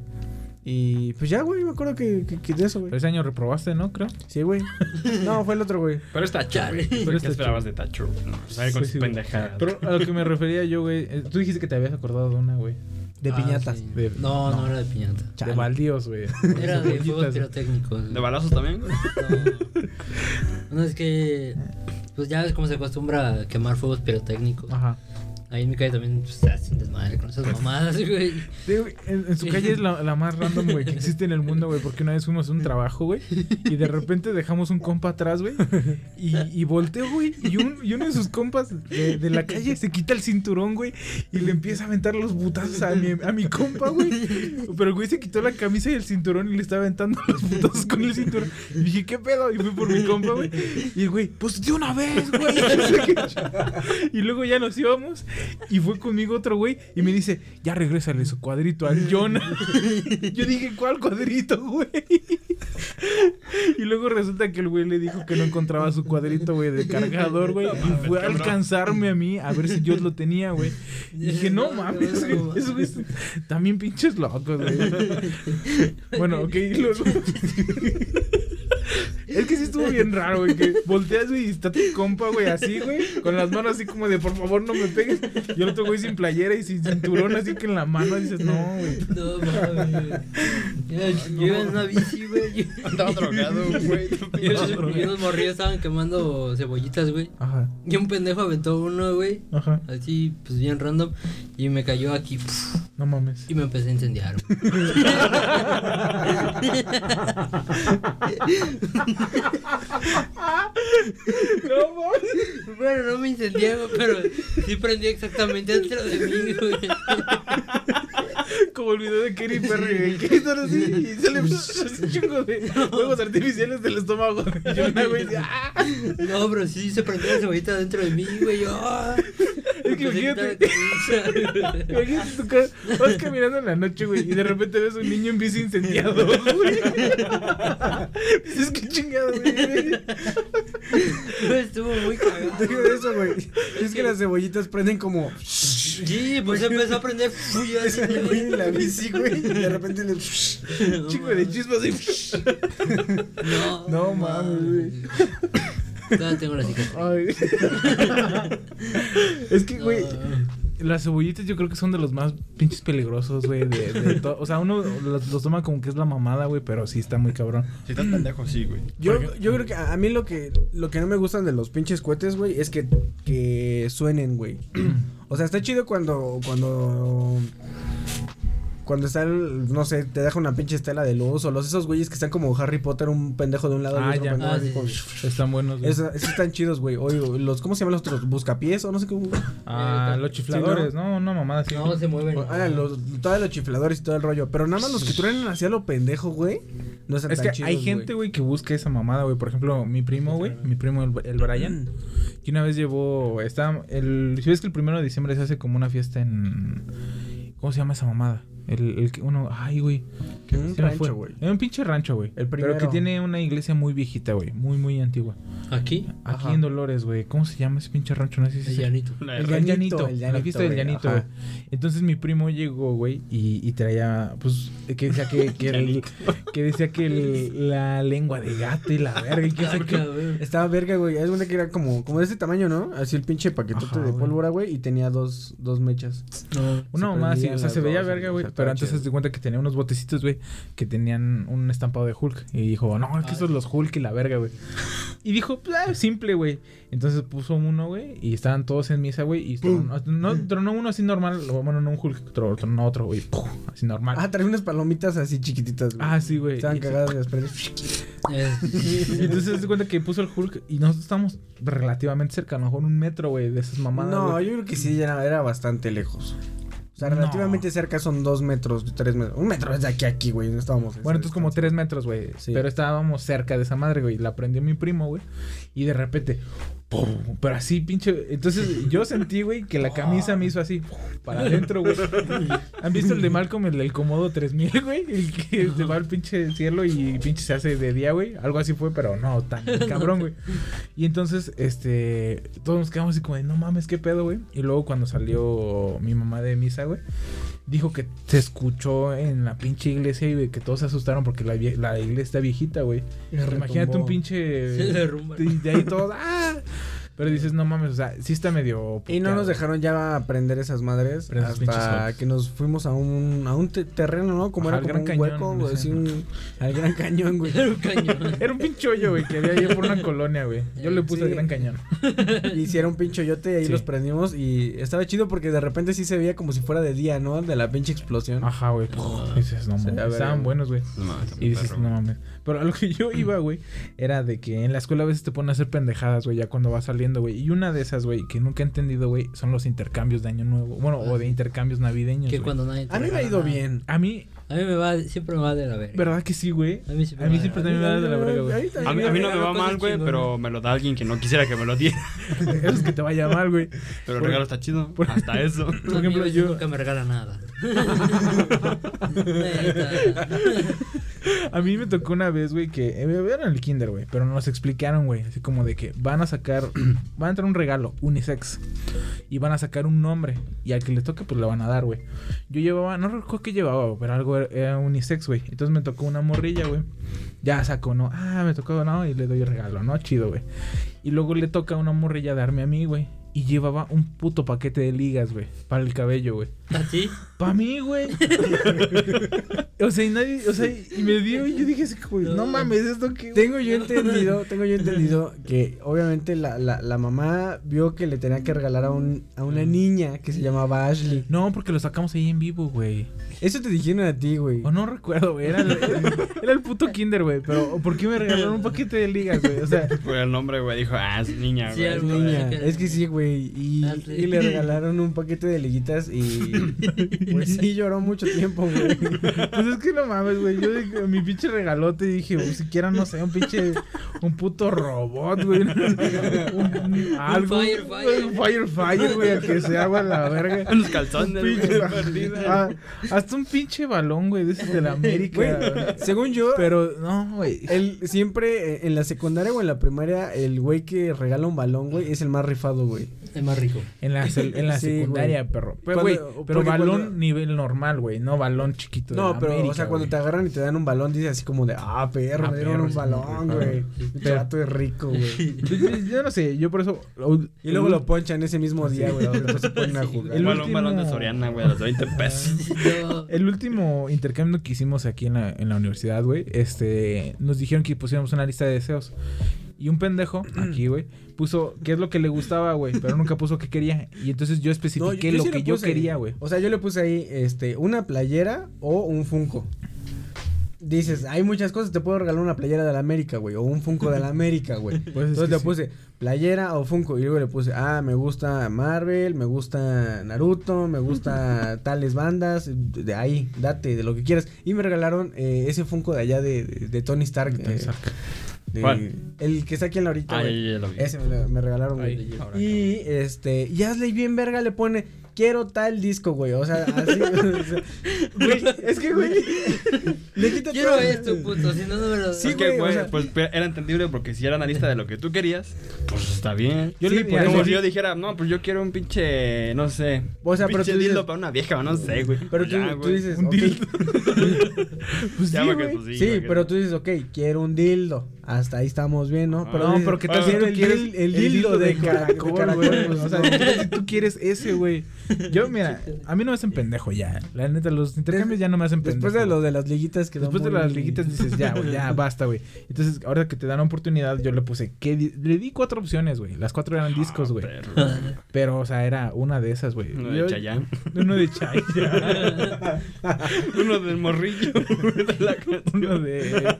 Y pues ya, güey, me acuerdo que, que, que de eso, güey. Pero ese año reprobaste, ¿no? Creo. Sí, güey. No, fue el otro, güey. Pero está Chale. güey. Pero ¿Qué esperabas de Tacho? No, sale con Sí, sus pendejadas. Pero a lo que me refería yo, güey, eh, tú dijiste que te habías acordado de una, güey. De Ah, piñatas. sí. De- No, no, no. era de piñata. De baldíos, güey. Era de fuegos pirotécnicos. ¿De balazos también, güey? No. No, es que. Pues ya ves cómo se acostumbra a quemar fuegos pirotécnicos. Ajá. Ahí en mi calle también pues, se desmadre con esas mamadas, güey. Sí, güey, en, su calle es la, más random, güey, que existe en el mundo, güey, porque una vez fuimos a un trabajo, güey, y de repente dejamos un compa atrás, güey, y, y volteo, güey, y, un, uno de sus compas de, la calle se quita el cinturón, güey, y le empieza a aventar los putazos a mi, a mi compa, güey. Pero el güey se quitó la camisa y el cinturón y le estaba aventando los putazos con el cinturón. Y dije, ¿qué pedo? Y fui por mi compa, güey. Y el güey, pues de una vez, güey. Y luego ya nos íbamos y fue conmigo otro güey y me dice, ya regrésale su cuadrito al Jonah. Yo dije, ¿cuál cuadrito, güey? Y luego resulta que el güey le dijo que no encontraba su cuadrito, güey, de cargador, güey. Y fue a alcanzarme a mí a ver si yo lo tenía, güey. Y dije, no mames, güey. También pinches locos, güey. Bueno, ok, y luego. Es que sí estuvo bien raro, güey, que volteas, güey, y está tu compa, güey, así, güey, con las manos así como de, por favor, no me pegues. Y el otro güey sin playera y sin cinturón, así que en la mano dices, no, güey. No mames. Yo yo iba en una bici, güey. Andaba drogado, güey. Y unos- morrillos estaban quemando cebollitas, güey. Ajá, Y un pendejo aventó uno, güey. ajá, Así, pues bien random. Y me cayó aquí. no mames. Y me empecé a incendiar. No bueno, no me incendié, güey, pero sí prendí exactamente dentro de mí, güey. Como el video de Katy Perry, que están así y sale un chingo de juegos artificiales del estómago. Y yo, una güey, ¡ah! No, pero sí se prendió la cebollita dentro de mí, güey. Ah. Es que a imagínate. Imagínate tu cara, vas caminando en la noche, güey, y de repente ves un niño en bici incendiado, güey. Dices, qué chingado, güey. Estuvo muy cagado. Eso, güey. Es que las cebollitas prenden como. Sí, pues empezó a prender. Uy, así, güey en la bici, güey. Y de repente le. Chingo de chispas y... No, No mames, güey. Todavía tengo la cicatriz. Ay. es que, güey, las cebollitas yo creo que son de los más pinches peligrosos, güey. De, de o sea, uno los, los toma como que es la mamada, güey, pero sí está muy cabrón. Si estás pendejo, sí, güey. Yo, yo creo que a a mí lo que lo que no me gustan de los pinches cohetes, güey, es que, que suenen, güey. o sea, está chido cuando cuando cuando está el, no sé, te deja una pinche estela de luz o los esos güeyes que están como Harry Potter, un pendejo de un lado Ah, y otro ya. pendejo Ah, sí. Están buenos, güey. Esos, esos están chidos, güey. Oye, los ¿cómo se llaman los otros? Buscapiés o no sé cómo. Ah, los chifladores, Sí, no, no, mamada, sí. No, se mueven. Ah, los todos los chifladores y todo el rollo, pero nada más los que truenan hacia lo pendejo, güey, no están Es tan que chidos, hay gente, güey, que busca esa mamada, güey. Por ejemplo, mi primo, güey, mi primo, el, el Brian, que una vez llevó, está, el, si ves que el primero de diciembre se hace como una fiesta en, ¿cómo se llama esa mamada? El, el que uno, ay, güey. Un fue. güey. Era un pinche rancho, güey. El Pero que primero. tiene una iglesia muy viejita, güey. Muy, muy antigua. Aquí, Aquí Ajá. en Dolores, güey. ¿Cómo se llama ese pinche rancho? No sé si el se- llanito. La El R. llanito, el la llanito, fiesta del güey, llanito, güey. Entonces mi primo llegó, güey, y, y traía, pues, que decía que, que, el- que decía que el- la lengua de gato y la verga y que. Estaba verga, güey. Es una que era como, como de ese tamaño, ¿no? Así el pinche paquetote Ajá, de pólvora, güey. Y tenía dos, dos mechas. No, Una así, prendían o sea, se veía verga, güey. Pero antes se cuenta que tenía unos botecitos, güey, que tenían un estampado de Hulk. Y dijo, no, es que esos los Hulk y la verga, güey. Y dijo, pues, ah, simple, güey. Entonces puso uno, güey, y estaban todos en misa, güey. Y tronó, no, tronó uno así normal, bueno, no un Hulk, tronó, otro, güey. Así normal. Ah, traía unas palomitas así chiquititas, güey. Ah, sí, güey. Estaban cagadas y las prendes. es- Y entonces se cuenta que puso el Hulk y nosotros estamos relativamente cerca, a lo mejor un metro, güey, de esas mamadas. No, yo creo que sí, era bastante lejos. Sea, No. relativamente cerca son dos metros, tres metros. Un metro es de aquí a aquí, güey. No estábamos. en Bueno, entonces como tres metros, güey. Sí. Pero estábamos cerca de esa madre, güey. La prendió mi primo, güey. Y de repente, pero así, pinche. Entonces yo sentí, güey, que la camisa me hizo así, para adentro, güey. ¿Han visto el de Malcolm, el del Comodo 3000, güey? El que se va al pinche cielo y pinche se hace de día, güey. Algo así fue, pero no tan cabrón, güey. Y entonces, este, todos nos quedamos así como de, no mames, qué pedo, güey. Y luego cuando salió mi mamá de misa, güey, dijo que se escuchó en la pinche iglesia y que todos se asustaron porque la, vie- la iglesia está viejita, güey. Imagínate un pinche... Se derrumba. De, de ahí todos, ¡ah! Pero dices, no mames, o sea, sí está medio... Y no nos dejaron ya aprender esas madres hasta que nos fuimos a un, a un te- terreno, ¿no? Como Ajá, era como un Gran hueco, Cañón, güey, así un, al Gran Cañón, güey. Era un cañón. Era un pinche hoyo, güey, que había ahí por una colonia, güey. Yo le puse Sí. el Gran Cañón. Y hiciera un pinche yote y ahí Sí. los prendimos y estaba chido porque de repente sí se veía como si fuera de día, ¿no? De la pinche explosión. Ajá, güey. Dices, no mames. Estaban buenos, güey. No Y dices, perro, no mames. Pero a lo que yo iba, güey, era de que en la escuela a veces te ponen a hacer pendejadas, güey, ya cuando vas saliendo, güey. Y una de esas, güey, que nunca he entendido, güey, son los intercambios de Año Nuevo. Bueno, o de intercambios navideños. Que cuando nadie te A mí me ha ido nada. bien. A mí, A mí me va, siempre me va de la verga. ¿verdad que sí, güey? A mí siempre A mí me va siempre de también me da de la verga, güey. A mí, a mí no me va mal, güey, pero me lo da alguien que no quisiera que me lo diera. Eso es que te vaya mal, güey. Pero el regalo está chido. Hasta eso. Por ejemplo, yo... nunca me regala nada. A mí me tocó una vez, güey, que eh, era en el kinder, güey, pero nos explicaron, güey, así como de que van a sacar, van a entrar un regalo unisex y van a sacar un nombre y al que le toque pues le van a dar, güey. Yo llevaba, no recuerdo qué llevaba, pero algo era unisex, güey. Entonces me tocó una morrilla, güey. Ya sacó, no, ah, me tocó, no, y le doy el regalo, no, chido, güey. Y luego le toca a una morrilla darme a mí, güey. Y llevaba un puto paquete de ligas, güey, para el cabello, güey. ¿A ti? Pa' mí, güey. o sea, y nadie, o sea, y me dio y yo dije así como, no, No. mames, esto que Tengo yo entendido, tengo yo entendido que obviamente la, la, la mamá vio que le tenía que regalar a, un, a una niña que se llamaba Ashley. No, porque lo sacamos ahí en vivo, güey. Eso te dijeron a ti, güey. O no recuerdo, güey. Era, el- era el puto kinder, güey. Pero, ¿por qué me regalaron un paquete de ligas, güey? O sea, Por el nombre, güey, dijo, ah, es niña, Sí, güey. algo, Niña, que- es que sí, güey. Y, y le regalaron un paquete de liguitas y pues sí lloró mucho tiempo, güey. pues es que no mames, güey. Yo dije, mi pinche regalote dije, o siquiera, no sé, un pinche, un puto robot, güey. Un, un- algo. Firefire. Un Firefire, güey, al que se haga la verga. Unos calzones, güey. Ah, hasta un pinche balón, güey, de esos de la América. Güey, según yo, Pero, no, güey. siempre eh, en la secundaria o en la primaria, el güey que regala un balón, güey, es el más rifado, güey. Es más rico. En la, en la Sí, secundaria, perro. Pero, Cuando- güey, pero balón cuando- nivel normal, güey. No balón chiquito. No, pero, o sea, cuando te agarran y te dan un balón, dices así como de, ah, perro, Ah, me dieron perro, un balón, güey. chato es rico, güey. Yo, no sé, yo por eso. Y luego lo ponchan ese mismo día, güey. Después se ponen a jugar. El balón, último- balón de Soriana, güey, a los 20 pesos. El último intercambio que hicimos aquí en la, en la universidad, güey, este, nos dijeron que pusiéramos una lista de deseos. Y un pendejo, aquí, güey, puso qué es lo que le gustaba, güey, pero nunca puso qué quería. Y entonces yo No, especifiqué yo lo sí que yo quería, güey. O sea, yo le puse ahí, este, una playera o un Funko. Dices, hay muchas cosas, te puedo regalar una playera de la América, güey, o un Funko de la América, güey. Pues es Entonces le sí. puse playera o Funko y luego le puse, ah, me gusta Marvel, me gusta Naruto, me gusta tales bandas, de ahí, date, de lo que quieras. Y me regalaron eh, ese Funko de allá de, de- de Tony Stark. Tony eh. De- ¿Cuál? El que está aquí en la ahorita, Ah, ya, güey. ya lo vi. Ese me, me regalaron, güey. Y este, y Asley bien verga le pone, quiero tal disco, güey. O sea, así. o sea, güey, es que, güey. le quita Quiero todo- esto, puto, si no, no me lo Sí, es que, güey, o sea- pues era entendible porque si era una lista de lo que tú querías, pues está bien. Yo Sí, le mira, Como yo- si yo dijera, no, pues yo quiero un pinche, no sé. O sea, un pero pinche tú dices- dildo para una vieja o no sé, güey. Pero tú, Ya, tú güey. dices, Un ok. dildo. pues sí, güey. pues, Sí, pero tú dices, ok, quiero un dildo. Hasta ahí estamos bien, ¿no? Pero no, pero ¿qué tal si tú el, quieres dil- el dildo de, cara- de caracol, güey? O sea, ¿qué tal si tú quieres ese, güey? Yo, mira, a mí no me hacen pendejo ya. La neta, los intercambios ya no me hacen pendejo. Después de lo de las liguitas que Después de las liguitas dices, ya, güey, ya, basta, güey. Entonces, ahora que te dan oportunidad, yo le puse, ¿qué di- le di cuatro opciones, güey. Las cuatro eran discos, güey. Pero, o sea, era una de esas, güey. Uno Yo- de Chayanne. Uno de Chayanne. Uno del morrillo. uno de...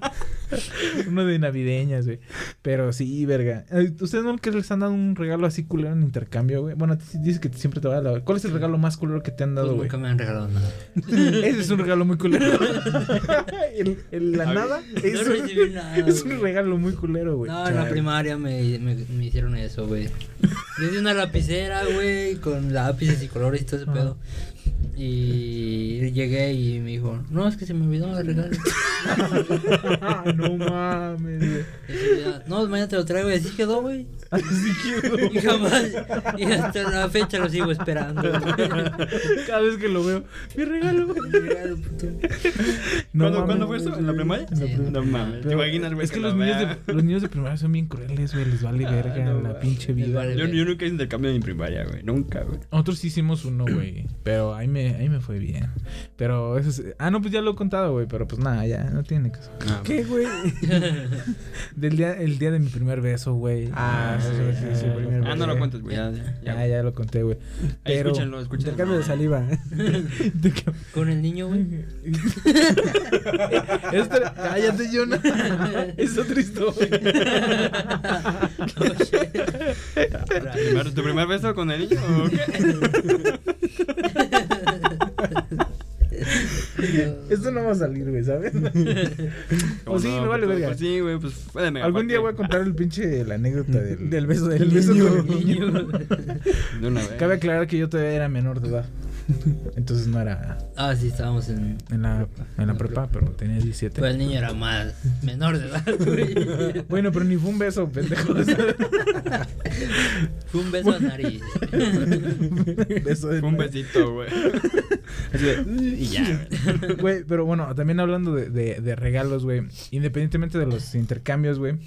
uno de navideñas, güey. Pero sí, verga. ¿Ustedes no que les han dado un regalo así culero en intercambio, güey? Bueno, a ti dices que siempre te va a dar... ¿Cuál es el regalo más culero que te han Pues dado, güey? nunca me han regalado nada. Ese es un regalo muy culero. el, el- la A ver. nada es, No recibí nada, es un regalo muy culero, güey. No, en la primaria me, me, me hicieron eso, güey. Di una lapicera, güey, con lápices y colores y todo ese pedo. Y llegué y me dijo, no, es que se me olvidó el regalo. no mames, güey. No, mañana te lo traigo y así quedó, güey. Así quedó. Y jamás, y hasta la fecha lo sigo esperando. Cada vez que lo veo, mi regalo. El regalo, puto. No ¿Cuándo, mames. ¿Cuándo fue eso? ¿En la primaria? Sí. No mames. ¿Te imaginas, güey? es que, que los lo niños, de, los niños de primaria son bien crueles, güey. Les vale verga no la pinche vida. vale Yo, güey. yo nunca hice intercambio en mi primaria, güey. Nunca, güey. Nosotros sí hicimos uno, güey. Pero ahí me, ahí me fue bien. Pero eso es. Ah, no, pues ya lo he contado, güey. Pero pues nada, ya no tiene caso. Ah, ¿Qué, güey? Del día, el día de mi primer beso, güey. Ah, sí, sí, sí, ya, primer Ah, no lo cuentes, güey. Ya, ya. Ya, ya lo conté, güey. Pero. escúchenlo, escúchenlo. Intercambio de saliva. Con el niño, güey. Cállate, Jonah. es otra historia. ¿Tu primer beso con el niño o qué? Esto no va a salir, güey, ¿sabes? ¿Cómo sí, no? me vale Pues, verga. Pues sí, güey, pues fue de mega Algún día voy a contar el pinche la anécdota del, Del beso del del beso niño. De una vez. Cabe aclarar que yo todavía era menor de edad. Entonces no era Ah, sí, estábamos en. en la, en la prepa, pero tenía 17. Pues el niño era más menor de edad, güey. Bueno, pero ni fue un beso, pendejo. Fue un beso a nariz. beso de Fue un besito, güey. Así de, y ya, güey. Güey, pero bueno, también hablando de, de, de regalos, güey. Independientemente de los intercambios, güey.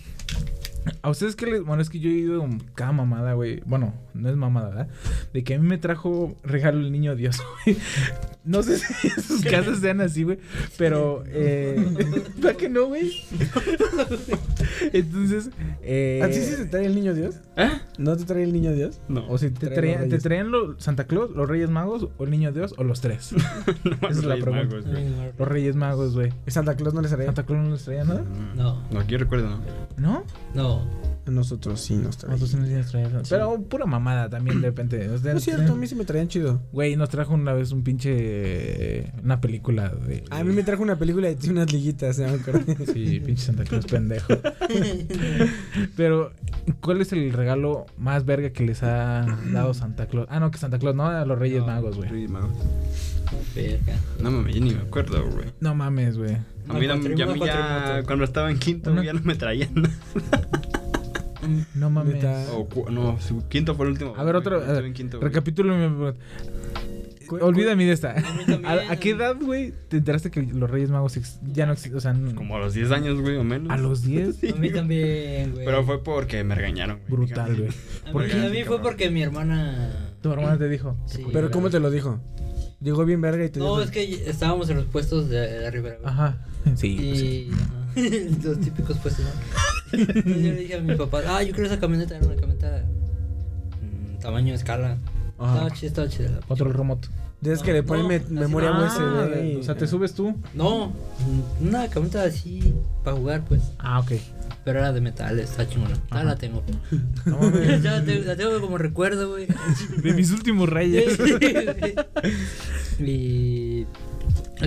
¿A ustedes qué les.? Bueno, es que yo he ido con cada mamada, güey. Bueno, no es mamada, ¿verdad? De que a mí me trajo regalo el niño Dios, güey. No sé si en sus casas sean así, güey. Pero, eh. ¿Para que no, güey? Entonces, eh. ¿A ti sí te trae el niño Dios? ¿Eh? ¿No te trae el niño Dios? No. O si te, Traen traían, los ¿te traían los Santa Claus, los Reyes Magos, o el Niño Dios, o los tres? no, Esa es la pregunta. Los Reyes Magos, güey. Santa Claus no les trae. ¿Santa Claus no les traía nada? No, No, aquí recuerdo, ¿no? ¿No? no. Nosotros sí nos traen. Nosotros sí nos traer. Pero pura mamada también, de repente. O sea, No es cierto, a mí sí me traían chido. Güey, nos trajo una vez un pinche. Una película de. A mí me trajo una película de unas liguitas, se me acuerdo. Sí, pinche Santa Claus pendejo. Pero, ¿cuál es el regalo más verga que les ha dado Santa Claus? Ah, no, que Santa Claus, no, a los Reyes No, Magos, güey. Reyes Magos. Verga. No mames, yo ni me acuerdo, güey. No mames, güey. A mí, no- a mí ya cuando estaba en quinto Una- ya no me traían nada. No mames. O no, su quinto fue el último. A ver, otro. A ver, quinto, recapitulo mi Olvídame de esta. mí también, ¿A, a qué edad, güey, te enteraste que los Reyes Magos ya no existen? O sea, n- Como a los 10 años, güey, o menos. a los 10. A mí también, güey. Pero fue porque me regañaron, güey. Brutal, güey. A ¿Por mí, a mí fue porque mi hermana. Tu hermana te dijo. Sí. Pero ¿cómo te lo dijo? Llegó bien verga y te No, dijo... es que estábamos en los puestos de, de arriba, güey. Ajá. Sí. pues sí. Y. ajá, los típicos puestos, ¿no? Entonces yo le dije a mi papá, ah, yo quiero esa camioneta, era una camioneta. mm, tamaño escala. Ajá. Estaba chida, estaba chida. Otro remoto. Es que le ponen No, me- así- memoria Ah, USB. o sea, te subes tú. No, una camioneta así para jugar, pues. Ah, ok. Pero era de metal, está chingona. Ah, Ajá. la tengo. No mames. Ya la tengo- la tengo como recuerdo, güey. De mis últimos reyes. y.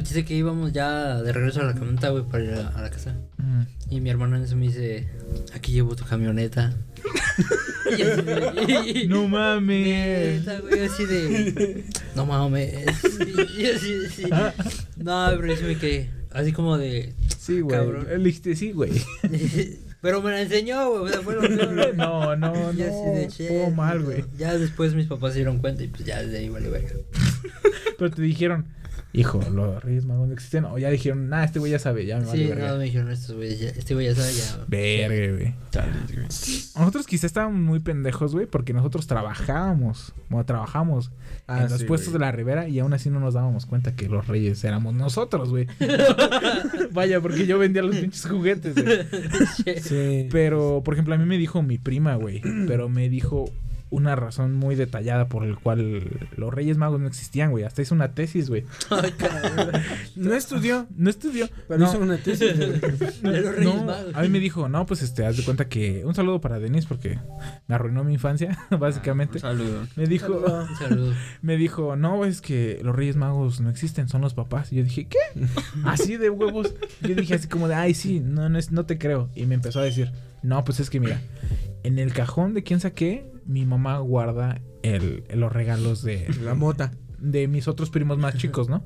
Sé que íbamos ya de regreso a la camioneta, güey, para ir a, a la casa. Y mi hermana en eso me dice, aquí llevo tu camioneta. y así de, y- No mames. Neta, güey, así de. No mames. Y así, de, sí. No, pero sí me quedé. Así como de. Sí, güey. Cabrón. Sí, güey. Pero me la enseñó, güey. O sea, fue lo. No, no, Y así de, no. "Che, Estuvo mal, güey. Ya después mis papás se dieron cuenta y pues ya desde ahí vale verga. Pero te dijeron, hijo, los Reyes Magos no existen. O ya dijeron, nah, este güey ya sabe, ya me vale Sí, verga. no, me dijeron estos güeyes. ya- Este güey ya sabe, ya. Verga, güey. Nosotros quizá estábamos muy pendejos, güey, porque nosotros trabajábamos, bueno, trabajamos Ah, en los sí, puestos güey. de la Ribera y aún así no nos dábamos cuenta que los reyes éramos nosotros, güey. Vaya, porque yo vendía los pinches juguetes, güey. Sí. Pero, por ejemplo, a mí me dijo mi prima, güey, pero me dijo una razón muy detallada por el cual los Reyes Magos no existían, güey. Hasta hizo una tesis, güey. No estudió, No estudió. pero no, hizo una tesis. De los Reyes no, Magos. a mí me dijo, no, pues este, haz de cuenta que. Un saludo para Denis porque me arruinó mi infancia, básicamente. Un saludo. Me dijo, Un saludo. me dijo, no, es que los Reyes Magos no existen, son los papás. Y yo dije, ¿qué? Así de huevos. Yo dije así como de, ay, sí, no, no, es, no te creo. Y me empezó a decir, no, pues es que mira, en el cajón de quién saqué, mi mamá guarda el, los regalos de, La mota. De mis otros primos más chicos, ¿no?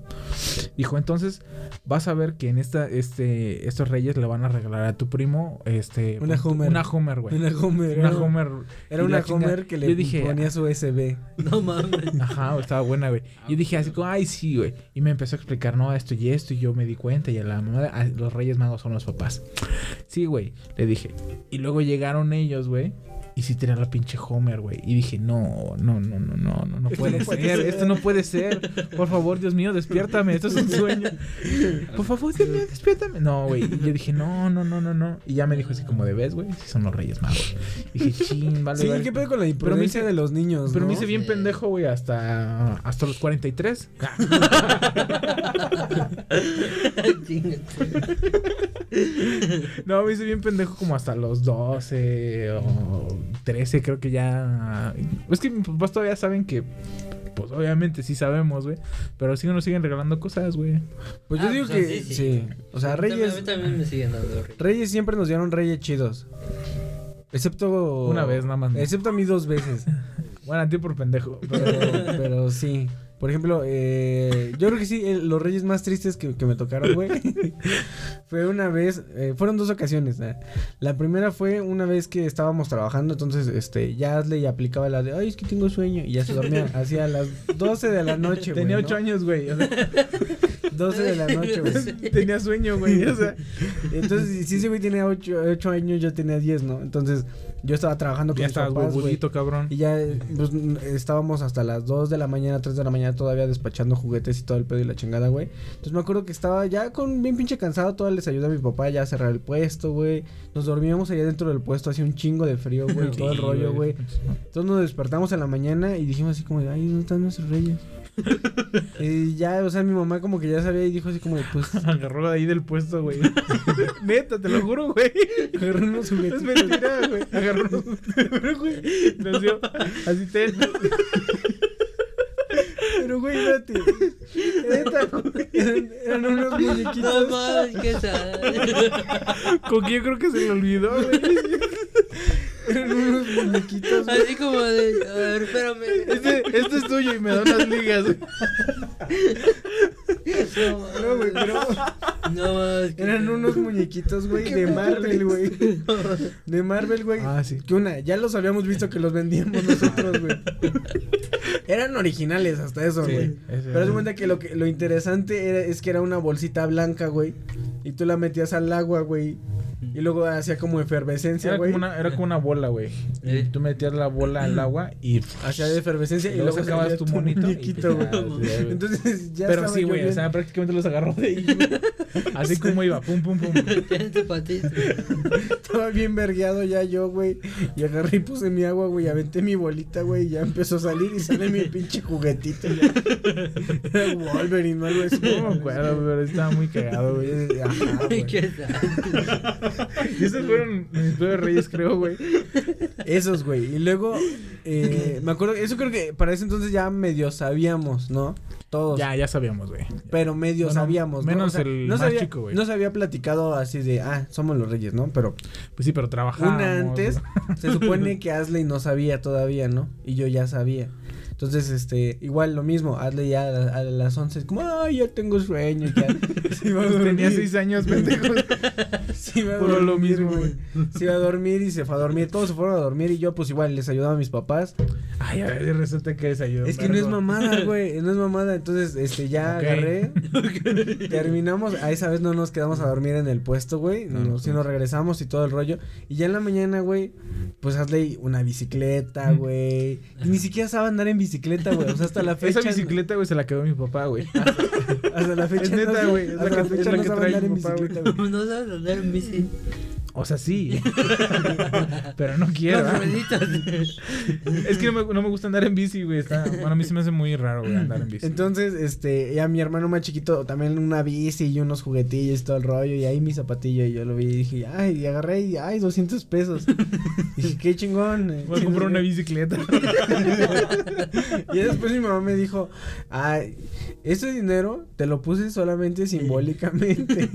Dijo, entonces vas a ver que en esta, este, estos reyes le van a regalar a tu primo, este, Una Homer. una Homer, güey. Una Homer. Una era- Homer. Era y una Homer que le dije, ponía su USB. No mames. Ajá, estaba buena, güey. Y yo dije así como, ay, sí, güey. Y me empezó a explicar, no, esto y esto. Y yo me di cuenta. Y a la mamá, los Reyes Magos son los papás. Sí, güey. Le dije. Y luego llegaron ellos, güey. Y sí tenía la pinche Homer, güey. Y dije, no, no, no, no, no, no, no puede ser. Esto no puede ser. Por favor, Dios mío, despiértame. Esto es un sueño. Por favor, Dios mío, despiértame. No, güey. Y yo dije, no, no, no, no, no. Y ya me dijo así como de, ¿ves, güey? Sí son los Reyes Magos. Y dije, chin, vale, Sí, vale. ¿qué pedo con la Pero me imprudencia hice- de los niños? Pero me hice bien pendejo, güey, hasta, hasta los 43. Chingate. No, me hice bien pendejo como hasta los 12 o 13, creo que ya. Es que mis papás todavía saben que. Pues obviamente sí sabemos, güey. Pero sí nos siguen regalando cosas, güey. Pues yo Ah, digo pues que así, sí. sí. O sea, Reyes A mí también me siguen dando reyes. Reyes siempre nos dieron reyes chidos. Excepto Una vez nada más. Excepto a mí dos veces. Bueno, a ti por pendejo. Pero, pero sí. Por ejemplo, eh, yo creo que sí, el- los reyes más tristes que, que me tocaron, güey. fue una vez, eh, fueron dos ocasiones. eh. La primera fue una vez que estábamos trabajando, entonces este, ya le aplicaba la de, ay, es que tengo sueño. Y ya se dormía, hacía las 12 de la noche, güey. Tenía ¿no? 8 años, güey. O sea, 12 de la noche, güey. tenía sueño, güey. O sea, Entonces, si ese güey tenía 8, años, yo tenía 10, ¿no? Entonces, yo estaba trabajando con ya mis papás, cabrón. Y ya pues, estábamos hasta las 2 de la mañana, 3 de la mañana todavía despachando juguetes y todo el pedo y la chingada, güey. Entonces me acuerdo que estaba ya con bien pinche cansado, todavía les ayudé a mi papá ya a cerrar el puesto, güey. Nos dormíamos allá dentro del puesto, hacía un chingo de frío, güey, todo el rollo, güey. Entonces nos despertamos en la mañana y dijimos así como ay, ¿dónde están nuestros reyes? y ya, o sea, mi mamá como que ya sabía y dijo así como de, pues, Agarró de ahí del puesto, güey. Neta, te lo juro, güey. agarré unos Es juguetes. mentira, güey. Agarró unos... güey. Nos dio así ten. Pero, güey, espérate. Neta, güey, eran, eran unos No muñequitos. mames, qué sad. Con que yo creo que se le olvidó, güey. Eran unos muñequitos, güey. Así como de, a ver, espérame. Este, este es tuyo y me da unas ligas. No, güey, pero No mames. qué eran unos muñequitos, güey, de Marvel, güey. De Marvel, güey. Ah, sí. Que una, ya los habíamos visto que los vendíamos nosotros, güey. Eran originales hasta eso, Sí, güey. ese Pero era. cuenta que lo que lo interesante era, es que era una bolsita blanca, güey. Y tú la metías al agua, güey. Y luego hacía como efervescencia, Era güey. como, una, era como una bola, güey. Y Eh. Tú metías la bola al agua y... Hacía efervescencia y, Y luego sacabas tu monito y muñequito, güey. Entonces ya Pero sí, güey. O sea, prácticamente los agarró de ahí, güey. Así como iba. Pum, pum, pum. Estaba bien vergueado ya yo, güey. Y agarré y puse mi agua, güey. Aventé mi bolita, güey. Y ya empezó a salir y sale mi pinche juguetito. Ya. Era Wolverine, o algo así. No me acuerdo, pero estaba muy cagado, güey. Ajá, güey. Y esos fueron mis peores reyes, creo, güey. Esos, güey. Y luego, eh, me acuerdo, eso creo que para ese entonces ya medio sabíamos, ¿no? Todos. Ya, ya sabíamos, güey. Pero medio Bueno, sabíamos, ¿no? menos el no más se había- chico, güey. No se había platicado así de, ah, somos los reyes, ¿no? Pero Pues sí, pero trabajamos. una antes, se supone que Asley no sabía todavía, ¿no? Y yo ya sabía. Entonces, este, igual lo mismo, Asley ya a, a las 11, como, ay, ya tengo sueño, ya. A Pues tenía dormir. seis años, pendejo. Se iba a Puro lo dormir, mismo, güey. Se iba a dormir y se fue a dormir. Todos se fueron a dormir y yo, pues igual, les ayudaba a mis papás. Ay, a ver, resulta que les ayudó. Es que no es mamada, güey. No es mamada. Entonces, este, ya agarré. Terminamos. A esa vez no nos quedamos a dormir en el puesto, güey. No, sí nos regresamos y todo el rollo. Y ya en la mañana, güey, pues hazle una bicicleta, güey. Y ni siquiera sabe andar en bicicleta, güey. O sea, hasta la fecha. Esa bicicleta, güey, se la quedó mi papá, güey. Hasta la fecha. Es neta, no, güey, es la Hasta que- la fecha es la no que sabe trae andar en mi papá, güey. bicicleta, güey. No sabes andar en bici. O sea, sí. Pero no quiero. Es que no me, no me gusta andar en bici, güey. Está, bueno, a mí se me hace muy raro, güey, andar en bici. Entonces, este, ya mi hermano más chiquito también una bici y unos juguetillos y todo el rollo. Y ahí mi zapatillo y yo lo vi y dije, ay, y agarré y, ay, 200 pesos. y dije, qué chingón. eh, Voy a comprar una bicicleta. y después mi mamá me dijo, ay, ese dinero te lo puse solamente simbólicamente.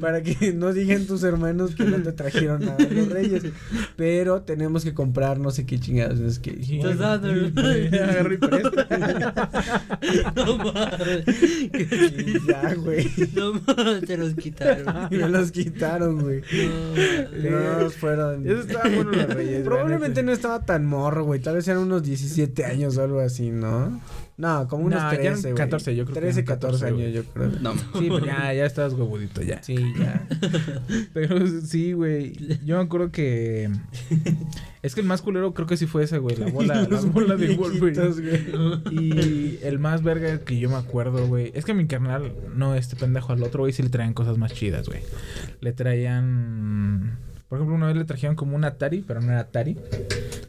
para que no digan tus hermanos que no te trajeron nada de los reyes. Pero tenemos que comprar no sé qué chingados. Es que. Agarra y presta. No mames. "Y ya, güey. No mames, te los quitaron. Me los quitaron, güey. No, No nos fueron. Eso estaba bueno los reyes. Probablemente no estaba tan morro, güey. Tal vez eran unos 17 años o algo así, ¿no? No, como unos No, ya eran 13, güey. 14, yo creo que 13, eran 14 14, años, yo creo. No, Sí, pero ya, ya estabas huevudito ya. Sí, ya. Pero sí, güey. Yo me acuerdo que. Es que el más culero creo que sí fue ese, güey. La bola, la bola de Wolverine. Y el más verga que yo me acuerdo, güey. Es que a mi carnal, no este pendejo al otro, güey, sí le traían cosas más chidas, güey. Le traían. Por ejemplo, una vez le trajeron como un Atari, pero no era Atari.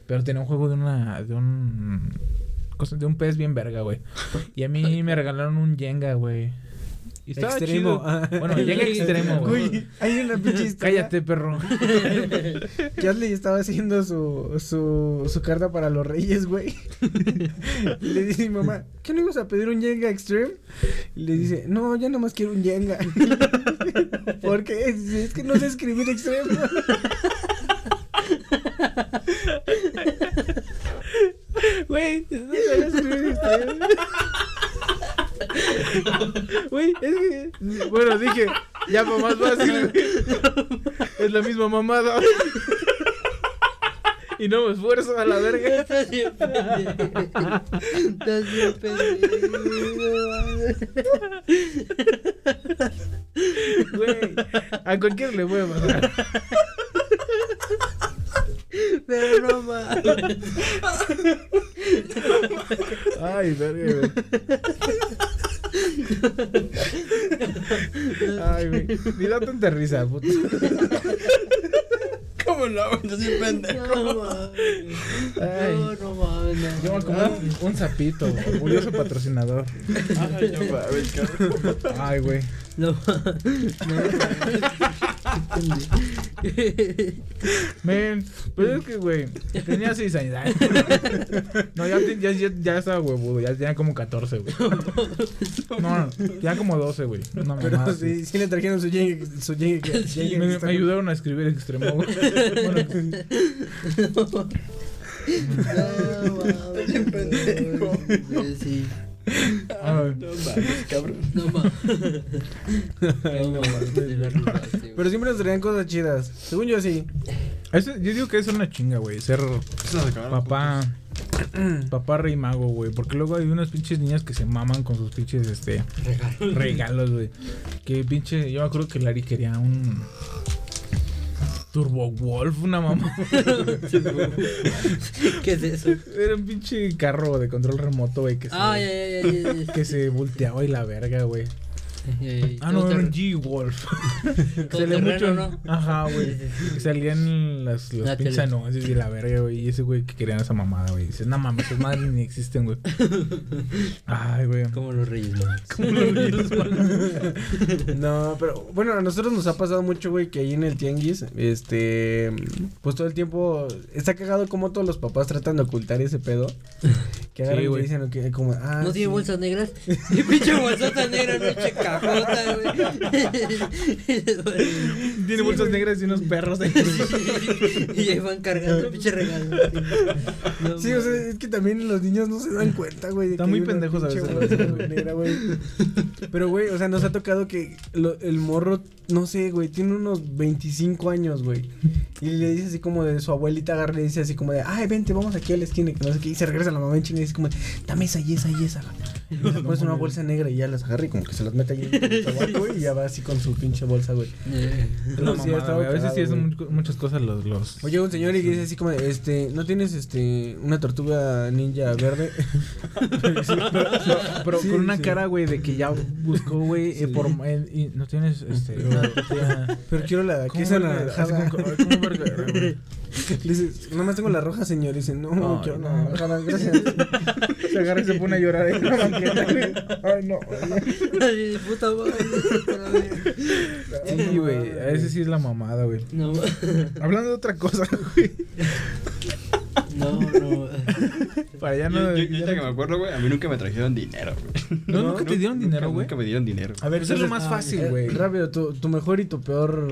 Pero tenía un juego de una. de un. Cosa- de un pez bien verga, güey. Y a mí me regalaron un Jenga, güey. Y estaba Extremo. chido. Bueno, Jenga extremo, güey. Hay una pinche Cállate, perro. Ashley estaba haciendo su, su, su carta para los reyes, güey. y le dice mi mamá, ¿qué no ibas a pedir un Jenga Extreme? Y le dice, no, ya nomás quiero un Jenga. ¿Por qué? Dice, es que no sé escribir Extreme. Güey. Güey, es que. Bueno, dije, ya fue más fácil, güey. Es la misma mamada. Y no me esfuerzo a la verga. Estás bien pendejo. Estás bien pendejo. Güey, a cualquiera le puede pasar. Pero no mames. Ay, verga, güey. Ay, güey. Ni da tanta risa, puto. ¿Cómo no? Yo soy pendejo. No mames. Ay. No, no mames. no. Yo me comí un, un sapito, orgulloso patrocinador. Ay, no mames, cabrón. Ay, güey. No mames. Men, pues es que, güey, tenía 6 años. No, ya, ya, ya, ya estaba huevudo, ya tenía como 14, güey. No, no, ya como 12, güey. Una Pero mamada sí, sí le trajeron su Jenga. Su Jenga Me, me ayudaron a escribir extremo, güey. Bueno, No mames. pendejo. Sí. Ay, No mames, cabrón. No mames. No mames. te la robaste, güey. Pero siempre nos traían cosas chidas. Según yo, sí. yo digo que es una chinga, güey, ser papá. Papá rey mago, güey. Porque luego hay unas pinches niñas que se maman con sus pinches, este... regalos, güey. Que pinche, yo me acuerdo que Lari quería un Turbo Wolf, una mamá. ¿Qué es eso? Era un pinche carro de control remoto, güey, que se, que se volteaba y la verga, güey. Eh, Ah, no, era un G-Wolf. terreno, mucho. ¿no? Ajá, güey. Sí, sí, sí. Salían las, los La pinches tele. anuncios y la verga, güey. Y ese güey que querían esa mamada, güey. Dice, no mames, esas madres ni existen, güey. Ay, güey. Como los reyes, ¿no? ¿Cómo lo dices, No, pero bueno, a nosotros nos ha pasado mucho, güey, que ahí en el tianguis, este, pues todo el tiempo está cagado como todos los papás tratan de ocultar ese pedo. Que agarran y güey. dicen que como, ah, ¿No tiene sí. bolsas negras? Y pinche bolsota negra, no eche güey. Tiene bolsas negras y unos perros ahí. y ahí van cargando el pinche regalo. No Sí, o sea, es que también los niños no se dan cuenta, güey. Están muy pendejos a veces, negra, güey. Pero, güey, o sea, nos ha tocado que lo- el morro, no sé, güey, tiene unos 25 años, güey. Y le dice así como de su abuelita agarra y le dice así como de, ay, vente, vamos aquí a la esquina, que no sé qué. Y se regresa la mamá en chinga y dice como, dame esa y esa y esa. Y le pones una bolsa negra y ya las agarra y como que se las mete ahí el tabaco, güey, y ya va así con su pinche bolsa, güey. Eh, Sí, mamada, güey. A veces sí mu- muchas cosas los... los... Oye, un señor y dice así como este, ¿no tienes este una tortuga ninja verde? Pero Sí, con una sí. cara, güey, de que ya buscó, güey, eh, Sí. por... eh, y no tienes, este... una tortilla- Pero quiero la que ¿Cómo es verga? Así anaranjada. como- ¿cómo verga, güey? Le dices, nomás tengo la roja, señor. Y dice, no, Ay, quiero no. la naranjada, gracias. Se agarra y se pone a llorar ahí en la banqueta, güey. Ay, no. Ay, puta madre. Sí, güey. A veces sí es la mamada, güey. No, Hablando de otra cosa, güey. no, no. Para allá Yo, no... yo, yo ya ahorita que no- me acuerdo, güey, a mí nunca me trajeron dinero, güey. No, nunca te dieron Nunca- dinero, güey. Nunca me dieron dinero. A ver, eso es lo más Ah, fácil, eh, güey. rápido, tu, tu mejor y tu peor.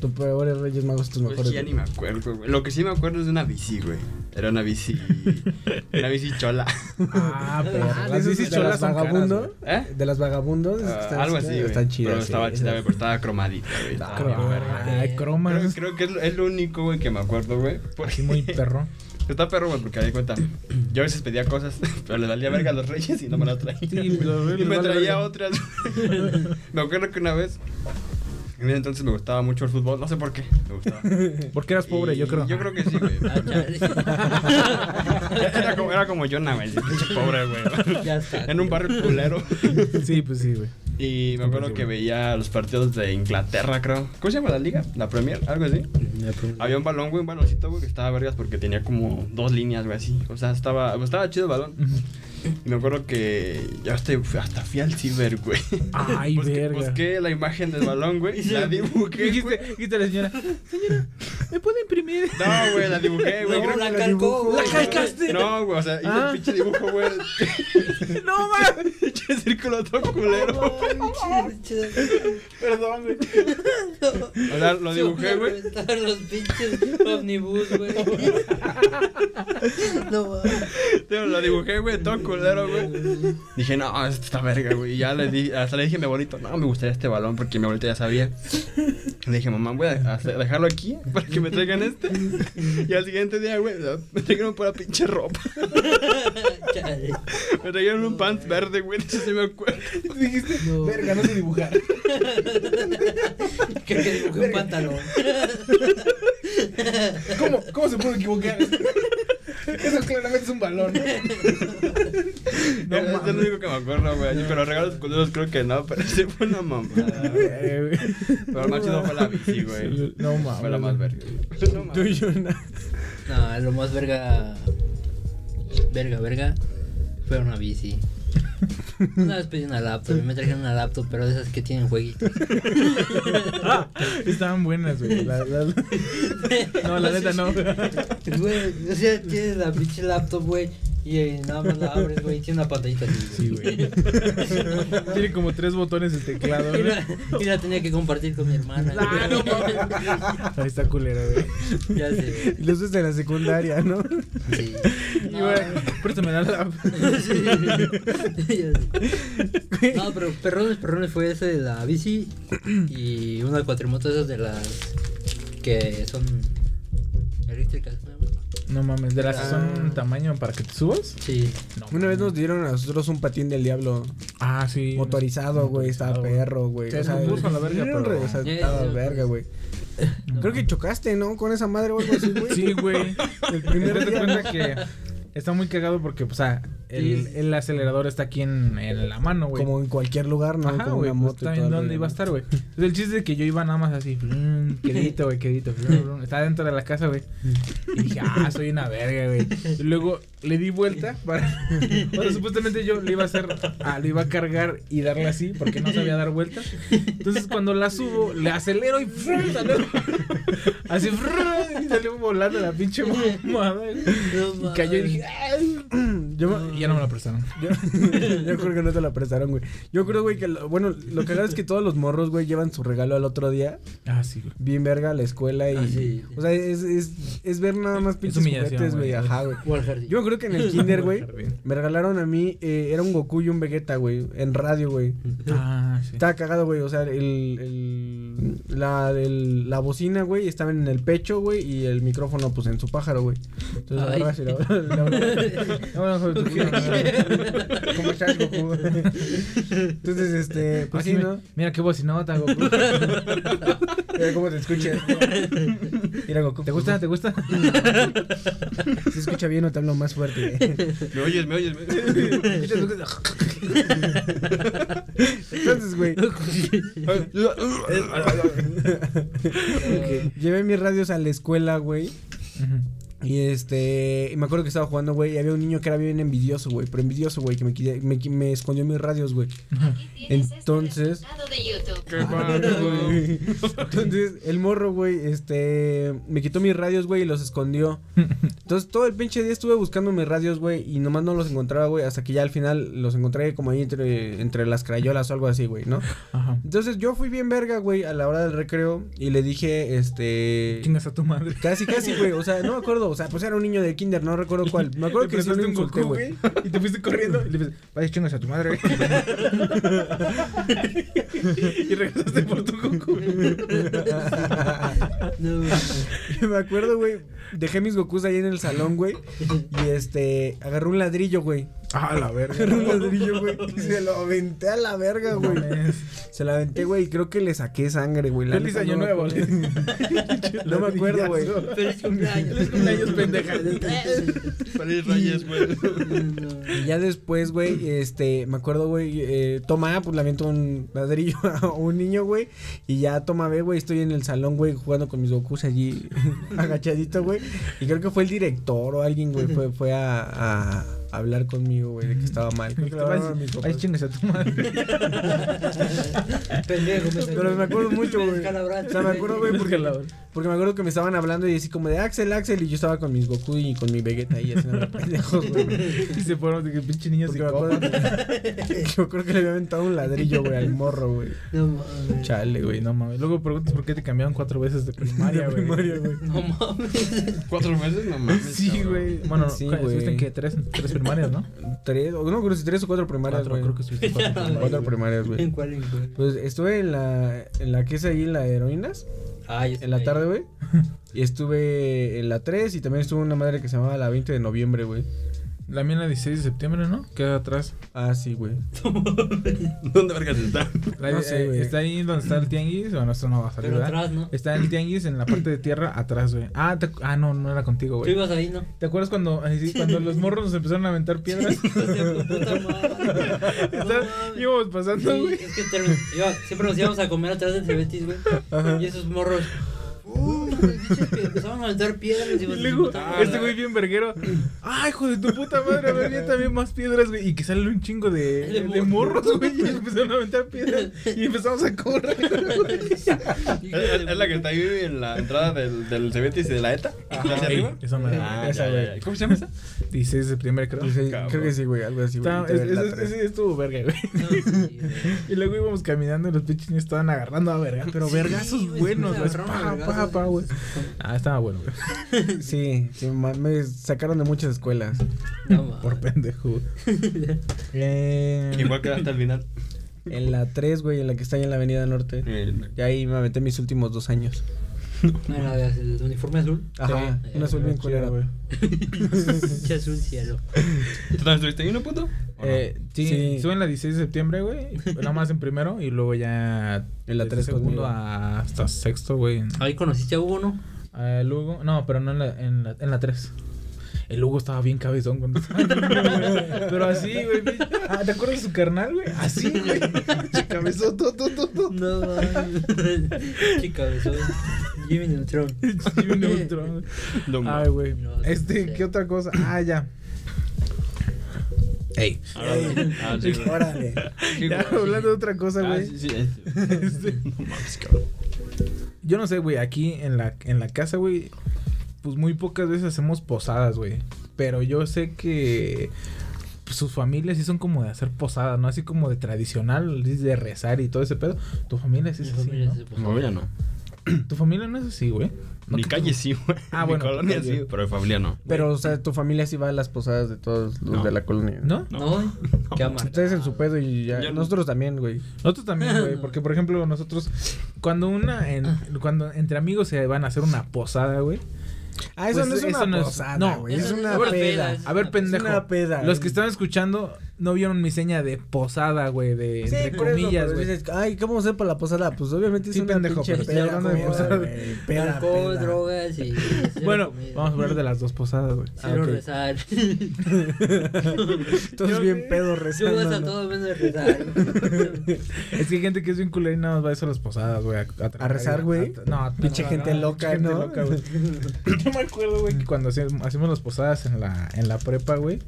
Tu peor Reyes Magos, tus Pues mejores. ya ni me acuerdo, güey. Lo que sí me acuerdo es de una bici, güey. Era una bici. una bici chola. Ah, pero Ah, de las de cholas las vagabundo. ¿Eh? De las vagabundos. Ah, están algo así, güey. Están chidas. Pero estaba chida, güey, pero estaba cromadita, güey. Estaba bien Croma. Creo, creo que es, lo- es lo único, güey, que me acuerdo, güey. Porque Así muy perro. Está perro, güey, porque me di cuenta. Yo a veces pedía cosas, pero le valía verga a los reyes y no me las traía. Sí, y me traía otras. me acuerdo que una vez. En ese entonces me gustaba mucho el fútbol, no sé por qué. Me gustaba. Porque eras pobre, Y yo creo. Yo creo que sí, güey. Ah. Era como, era como Jonah, güey. pobre, güey. Ya está. En un barrio culero. Sí, pues sí, güey. Y me acuerdo que veía los partidos de Inglaterra, creo. ¿Cómo se llama la liga? ¿La Premier? ¿Algo así? Había un balón, güey, un baloncito, güey, que estaba vergas porque tenía como dos líneas, güey, así. O sea, estaba, estaba chido el balón. Y me acuerdo que ya hasta, hasta fui al ciber, güey. Ay, busqué, verga. busqué la imagen del balón, güey, y la dibujé, Dijiste, dijiste a la señora, señora, ¿me puede imprimir? No, güey, la dibujé, güey. No, la que- calcó, güey. ¿La calcaste? No, güey, o sea, hice Ah. el pinche dibujo, güey. No, mames. Pinche círculo todo culero. Perdón, güey. O sea, lo dibujé, güey. Los pinches omnibus, güey. no mames. Lo dibujé, güey, todo culero, güey. Dije, no, esto está verga, güey. Y ya le di, hasta le dije a mi abuelito, no, me gustaría este balón porque mi abuelito ya sabía. Le dije, mamá, voy a hacer- dejarlo aquí para que me traigan este. Y al siguiente día, güey, me trajeron pura pinche ropa. Me trajeron un pants verde, güey, eso sí me acuerdo. Dijiste, No. verga, no sé dibujar. Creo que dibujé un pantalón. ¿Cómo, ¿Cómo se pudo equivocar? Eso claramente es un balón. No, es lo único que me acuerdo, güey. Pero regalos culeros creo que no, pero sí fue una mamada. Eh, Pero el más chido fue la bici, güey. No mames. Fue la más verga. No mames. Tú y yo, na- No, lo más verga. Verga, verga. Fue una bici. Una vez pedí una laptop y me trajeron una laptop, pero de esas que tienen jueguitos. Estaban buenas, güey. La- la- No, la neta no. Güey, o sea, tienes la pinche laptop, güey, y eh, nada más la abres, güey, tiene una pantallita así. Sí, güey. Tiene como tres botones el teclado, Y güey. la, y la tenía que compartir con mi hermana. Ah, no güey. Ahí está culero, güey. Ya sé. Y los de la secundaria, ¿no? Sí. Y, güey, préstame la lap. Sí. Ya sé. No, pero perrones, perrones fue ese de la bici y una cuatrimoto esas de las que son eléctricas, ¿no? Mames, de las que son Ah. tamaño para que te subas. Sí. No, Una vez nos dieron a nosotros un patín del diablo Ah, sí. motorizado, güey. Estaba perro, güey. Se nos puso a la verga, pero- re- o sea, estaba verga, güey. No. Creo que chocaste, ¿no? Con esa madre o algo así, güey. Sí, güey. El primer día. cuenta que está muy cagado porque, o sea, el, el acelerador está aquí en, en la mano, güey. Como en cualquier lugar, ¿no? Ajá, Como una pues, moto. el dónde iba a estar, güey. Entonces, el chiste es que yo iba nada más así, quedito, güey, quedito. Estaba dentro de la casa, güey. Y dije, ah, soy una verga, güey. Y luego le di vuelta para... Bueno, supuestamente yo le iba a hacer... Ah, le iba a cargar y darle así, porque no sabía dar vuelta. Entonces, cuando la subo, le acelero y... ¡frum! salió. Así, ¡frum! y salió volando la pinche mamada, güey. Y cayó y dije, ¡ay! Yo, ya no me la prestaron. Yo, yo creo que no te la prestaron, güey. Yo creo, güey, que... lo- bueno, lo que es que todos los morros, güey, llevan su regalo al otro día. Ah, sí, güey. Bien verga a la escuela y... Ah, sí. O sea, es, es, es ver nada más pinches juguetes, güey. güey. Ajá, güey. Yo creo que en el kinder, güey, me regalaron a mí... eh, era un Goku y un Vegeta, güey. En radio, güey. Ah, sí. Estaba cagado, güey. O sea, el, el, la, el- la bocina, güey, estaba en el pecho, güey, y el micrófono, pues, en su pájaro, güey. Entonces, agarras y la- la- la- No, no, tú ¿Cómo estás, Goku? Entonces, este, pues Así sí, me- ¿no? Mira qué bocinota, Goku. Mira cómo te escuchas. Mira, Goku. ¿Te gusta? ¿Te gusta? Se escucha bien o te hablo más fuerte. Me oyes, me oyes. Me... Entonces, güey, llevé mis radios a la escuela, güey. Y este, y me acuerdo que estaba jugando, güey, y había un niño que era bien envidioso, güey, pero envidioso, güey, que me, me, me escondió mis radios, güey. Entonces, ¿Qué pasa, güey? entonces el morro, güey, este, me quitó mis radios, güey, y los escondió. Entonces todo el pinche día estuve buscando mis radios, güey, y nomás no los encontraba, güey, hasta que ya al final los encontré como ahí entre, entre las crayolas o algo así, güey, ¿no? Ajá. Entonces yo fui bien verga, güey, a la hora del recreo y le dije, este... Chingas a tu madre. Casi, casi, güey. O sea, no me acuerdo. O sea, pues era un niño de kinder, no recuerdo cuál. Me acuerdo que sí lo insulté, Goku, güey. Y te fuiste corriendo. Y le dijiste, vaya chingas a tu madre. y regresaste por tu Goku. No, me acuerdo, güey. Dejé mis Gokus ahí en el salón, güey. Y este, agarré un ladrillo, güey. Ah, la verga. Un ladrillo, güey. Y se lo aventé a la verga, güey. Se lo aventé, güey. Y creo que le saqué sangre, güey. La Feliz año no nuevo. acuerdo. No me acuerdo, güey. Feliz cumpleaños. Feliz cumpleaños, pendeja. Feliz Reyes, güey. Y ya después, güey, este, me acuerdo, güey, eh, toma, pues le aviento un ladrillo a un niño, güey. Y ya toma, ve, güey, estoy en el salón, güey, jugando con mis Gokus allí, agachadito, güey. Y creo que fue el director o alguien, güey, fue, fue a, a hablar conmigo, güey, de que estaba mal. Creo que a chingas tu madre. Pendejo, me Pero me acuerdo mucho, güey. O sea, me acuerdo, güey, porque, porque me acuerdo que me estaban hablando y así como de Axel, Axel, y yo estaba con mis Goku y con mi Vegeta ahí haciendo pendejos, güey. Y se fueron de que pinche niño me acuerdo yo creo que le había aventado un ladrillo, güey, al morro, güey. No mames. Chale, güey, no mames. Luego preguntas por qué te cambiaron cuatro veces de primaria, güey. primaria, güey. No mames. ¿Cuatro meses? No mames. Sí, güey. Bueno, Sí, güey. estuviste en que tres, tres primarias, ¿no? Tres, o no, creo si tres o cuatro primarias, Cuatro, güey. creo que estuviste en cuatro primarias. Cuatro primarias, güey. ¿En cuál? en cuál? Pues estuve en la, en la que es ahí, la de heroínas, Ah, en la estoy tarde, güey. Y estuve en la 3 y también estuve en una madre que se llamaba la 20 de noviembre, güey. La mía la 16 de septiembre, ¿no? Queda atrás. Ah, sí, güey. ¿Dónde vergas está? La- No sé, eh, güey. está ahí donde está el tianguis. Bueno, esto no va a salir, Pero atrás, ¿no? Está el tianguis en la parte de tierra atrás, güey. Ah, te- ah, no, no era contigo, Tú güey. ibas ahí, ¿no? ¿Te acuerdas cuando, sí, cuando los morros nos empezaron a aventar piedras? Hijos de tu puta madre. Está- mames. íbamos pasando, Sí, güey. es que iba- siempre nos íbamos a comer atrás del Cebetis, güey. Y esos morros. Uh, bichos que empezaban a aventar piedras. Y Y luego, este güey bien verguero. ¡Ay, hijo de tu puta madre! A ver, ya también más piedras, güey. Y que sale un chingo de, De de morros, güey. Y empezaron a aventar piedras. Y empezamos a correr. ¿Es, es- la que está ahí en la entrada del, del Cebetis y de la ETA? ¿Hacia Ey, arriba? Esa madre. Ah, Esa, ya, ya. ¿Cómo se llama esa? 16 de septiembre, creo. Sí, cabrón. creo que sí, güey, algo así, güey. Es- es- ese estuvo verga, güey. Y luego íbamos caminando y los pinches niños estaban agarrando a verga. Pero Sí, vergazos buenos, güey. Pa, pa, pa, güey. Ah, estaba bueno, güey. Sí, sí, me sacaron de muchas escuelas. No. Por pendejo. Eh, Igual que hasta el final. En la 3, güey, en la que está ahí en la Avenida Norte. Y ahí me aventé mis últimos dos años. No, la de el uniforme azul. Ajá, Sí. un azul bien culero, güey. Es un cielo. ¿Tú también estuviste ahí, no, puto? Eh, sí, Sí. suben la 16 de septiembre, güey. Nada más en primero y luego ya. En la desde tres segundo conmigo. a- hasta sexto, güey. Ahí conociste a Hugo, ¿no? Eh, luego, no, pero no en la, en la, en la 3. El Hugo estaba bien cabezón cuando estaba. Pero así, güey. Ah, ¿Te acuerdas de su carnal, güey? Así, güey. Cabezón, todo, todo, todo. No. Chica, eso. Jimmy Neutron. Jimmy Neutron. No, Ay, güey. No, Este. ¿qué otra cosa? Ah, ya. Ey. Ah. Órale. Ya, hablando de otra cosa, Ah, güey. sí, sí, este. No mames, cabrón. Yo no sé, güey, aquí en la, en la casa, güey, pues muy pocas veces hacemos posadas, güey. Pero yo sé que pues, sus familias sí son como de hacer posadas, ¿no? Así como de tradicional, de rezar y todo ese pedo. Tu familia sí es así, familia ¿no? Mi familia no. Tu familia no es así, güey. No Mi calle sí, güey. Ah, Mi bueno, colonia sí, pero mi familia no. Pero, o sea, tu familia sí va a las posadas de todos los No. de la colonia. ¿No? No, qué amargado. Ustedes en su pedo y ya. Yo no. Nosotros también, güey. Nosotros también, güey, porque por ejemplo nosotros cuando una en, cuando entre amigos se van a hacer una posada, güey. Ah, eso Pues no es eso una no es- posada, no, güey. eso Es no es una peda. peda, A ver, pendejo. es una peda. Los que están escuchando no vieron mi seña de posada, güey, de Sí, entre comillas, güey. dices, ay, ¿cómo hacer para la posada? Pues obviamente es Sí, una pendejo, pinche pero estoy hablando de posada. Peda, Alcohol, peda. drogas y. Bueno, vamos a hablar de las dos posadas, güey. Ah, Quiero ok. rezar. Todos bien pedos Yo rezando. vas a ¿no? todo menos rezar. Es que hay gente que es bien culera y nada más va a eso a las posadas, güey. A, ¿A rezar, güey? No, Pinche no, gente no, loca, pinche gente ¿no? loca, güey. Yo me acuerdo, güey, que cuando hacíamos, hacíamos las posadas en la, en la prepa, güey,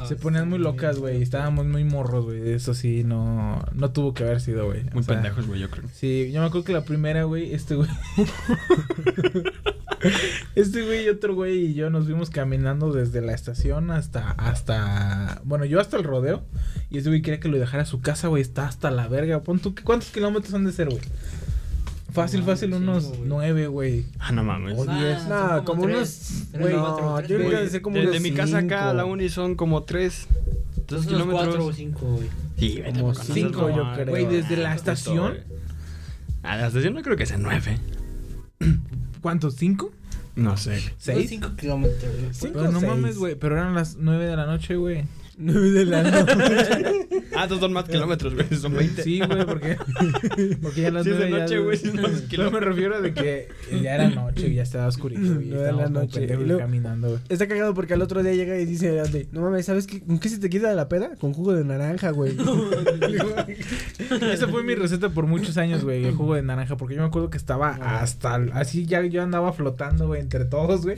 Ah, se ponían muy locas, güey. Estábamos muy morros, güey. Eso sí, no, no tuvo que haber sido, güey. Muy O sea, pendejos, güey, yo creo. Sí, yo me acuerdo que la primera, güey, este güey. este güey y otro güey y yo nos fuimos caminando desde la estación hasta, hasta, bueno, yo hasta el rodeo. Y ese güey quería que lo dejara a su casa, güey, está hasta la verga. Pon tú, ¿cuántos kilómetros han de ser, güey? Fácil, No, fácil, unos güey. nueve, güey. Ah, no mames. O Ah, diez. son No, como tres, unos- tres, güey, cuatro, no, tres, yo creo que como de, unos de mi casa acá a la uni son como tres. Entonces unos cuatro o kilómetros. cinco, güey. Sí, vete Como cinco, no, yo creo. güey, desde la estación. A la estación no creo que sea nueve. ¿Cuántos? ¿Cinco? No sé. ¿Seis? cinco kilómetros. güey. Cinco Pero no o seis. mames, güey. Pero eran las nueve de la noche, güey. Nueve de la noche. Ah, estos son más kilómetros, güey. Son 20. Sí, güey, porque. Porque ya las Sí, es de ya- noche, güey, sí, no, kilómetros. me refiero a de que ya era noche y ya estaba oscurito. Nueve de la estábamos como noche. pendejos Y luego- caminando, güey. Está cagado porque al otro día llega y dice, no mames, ¿sabes qué? ¿Con qué se te quita la peda? Con jugo de naranja, güey. Esa fue mi receta por muchos años, güey, el jugo de naranja, porque yo me acuerdo que estaba hasta el- así ya yo andaba flotando, güey, entre todos, güey.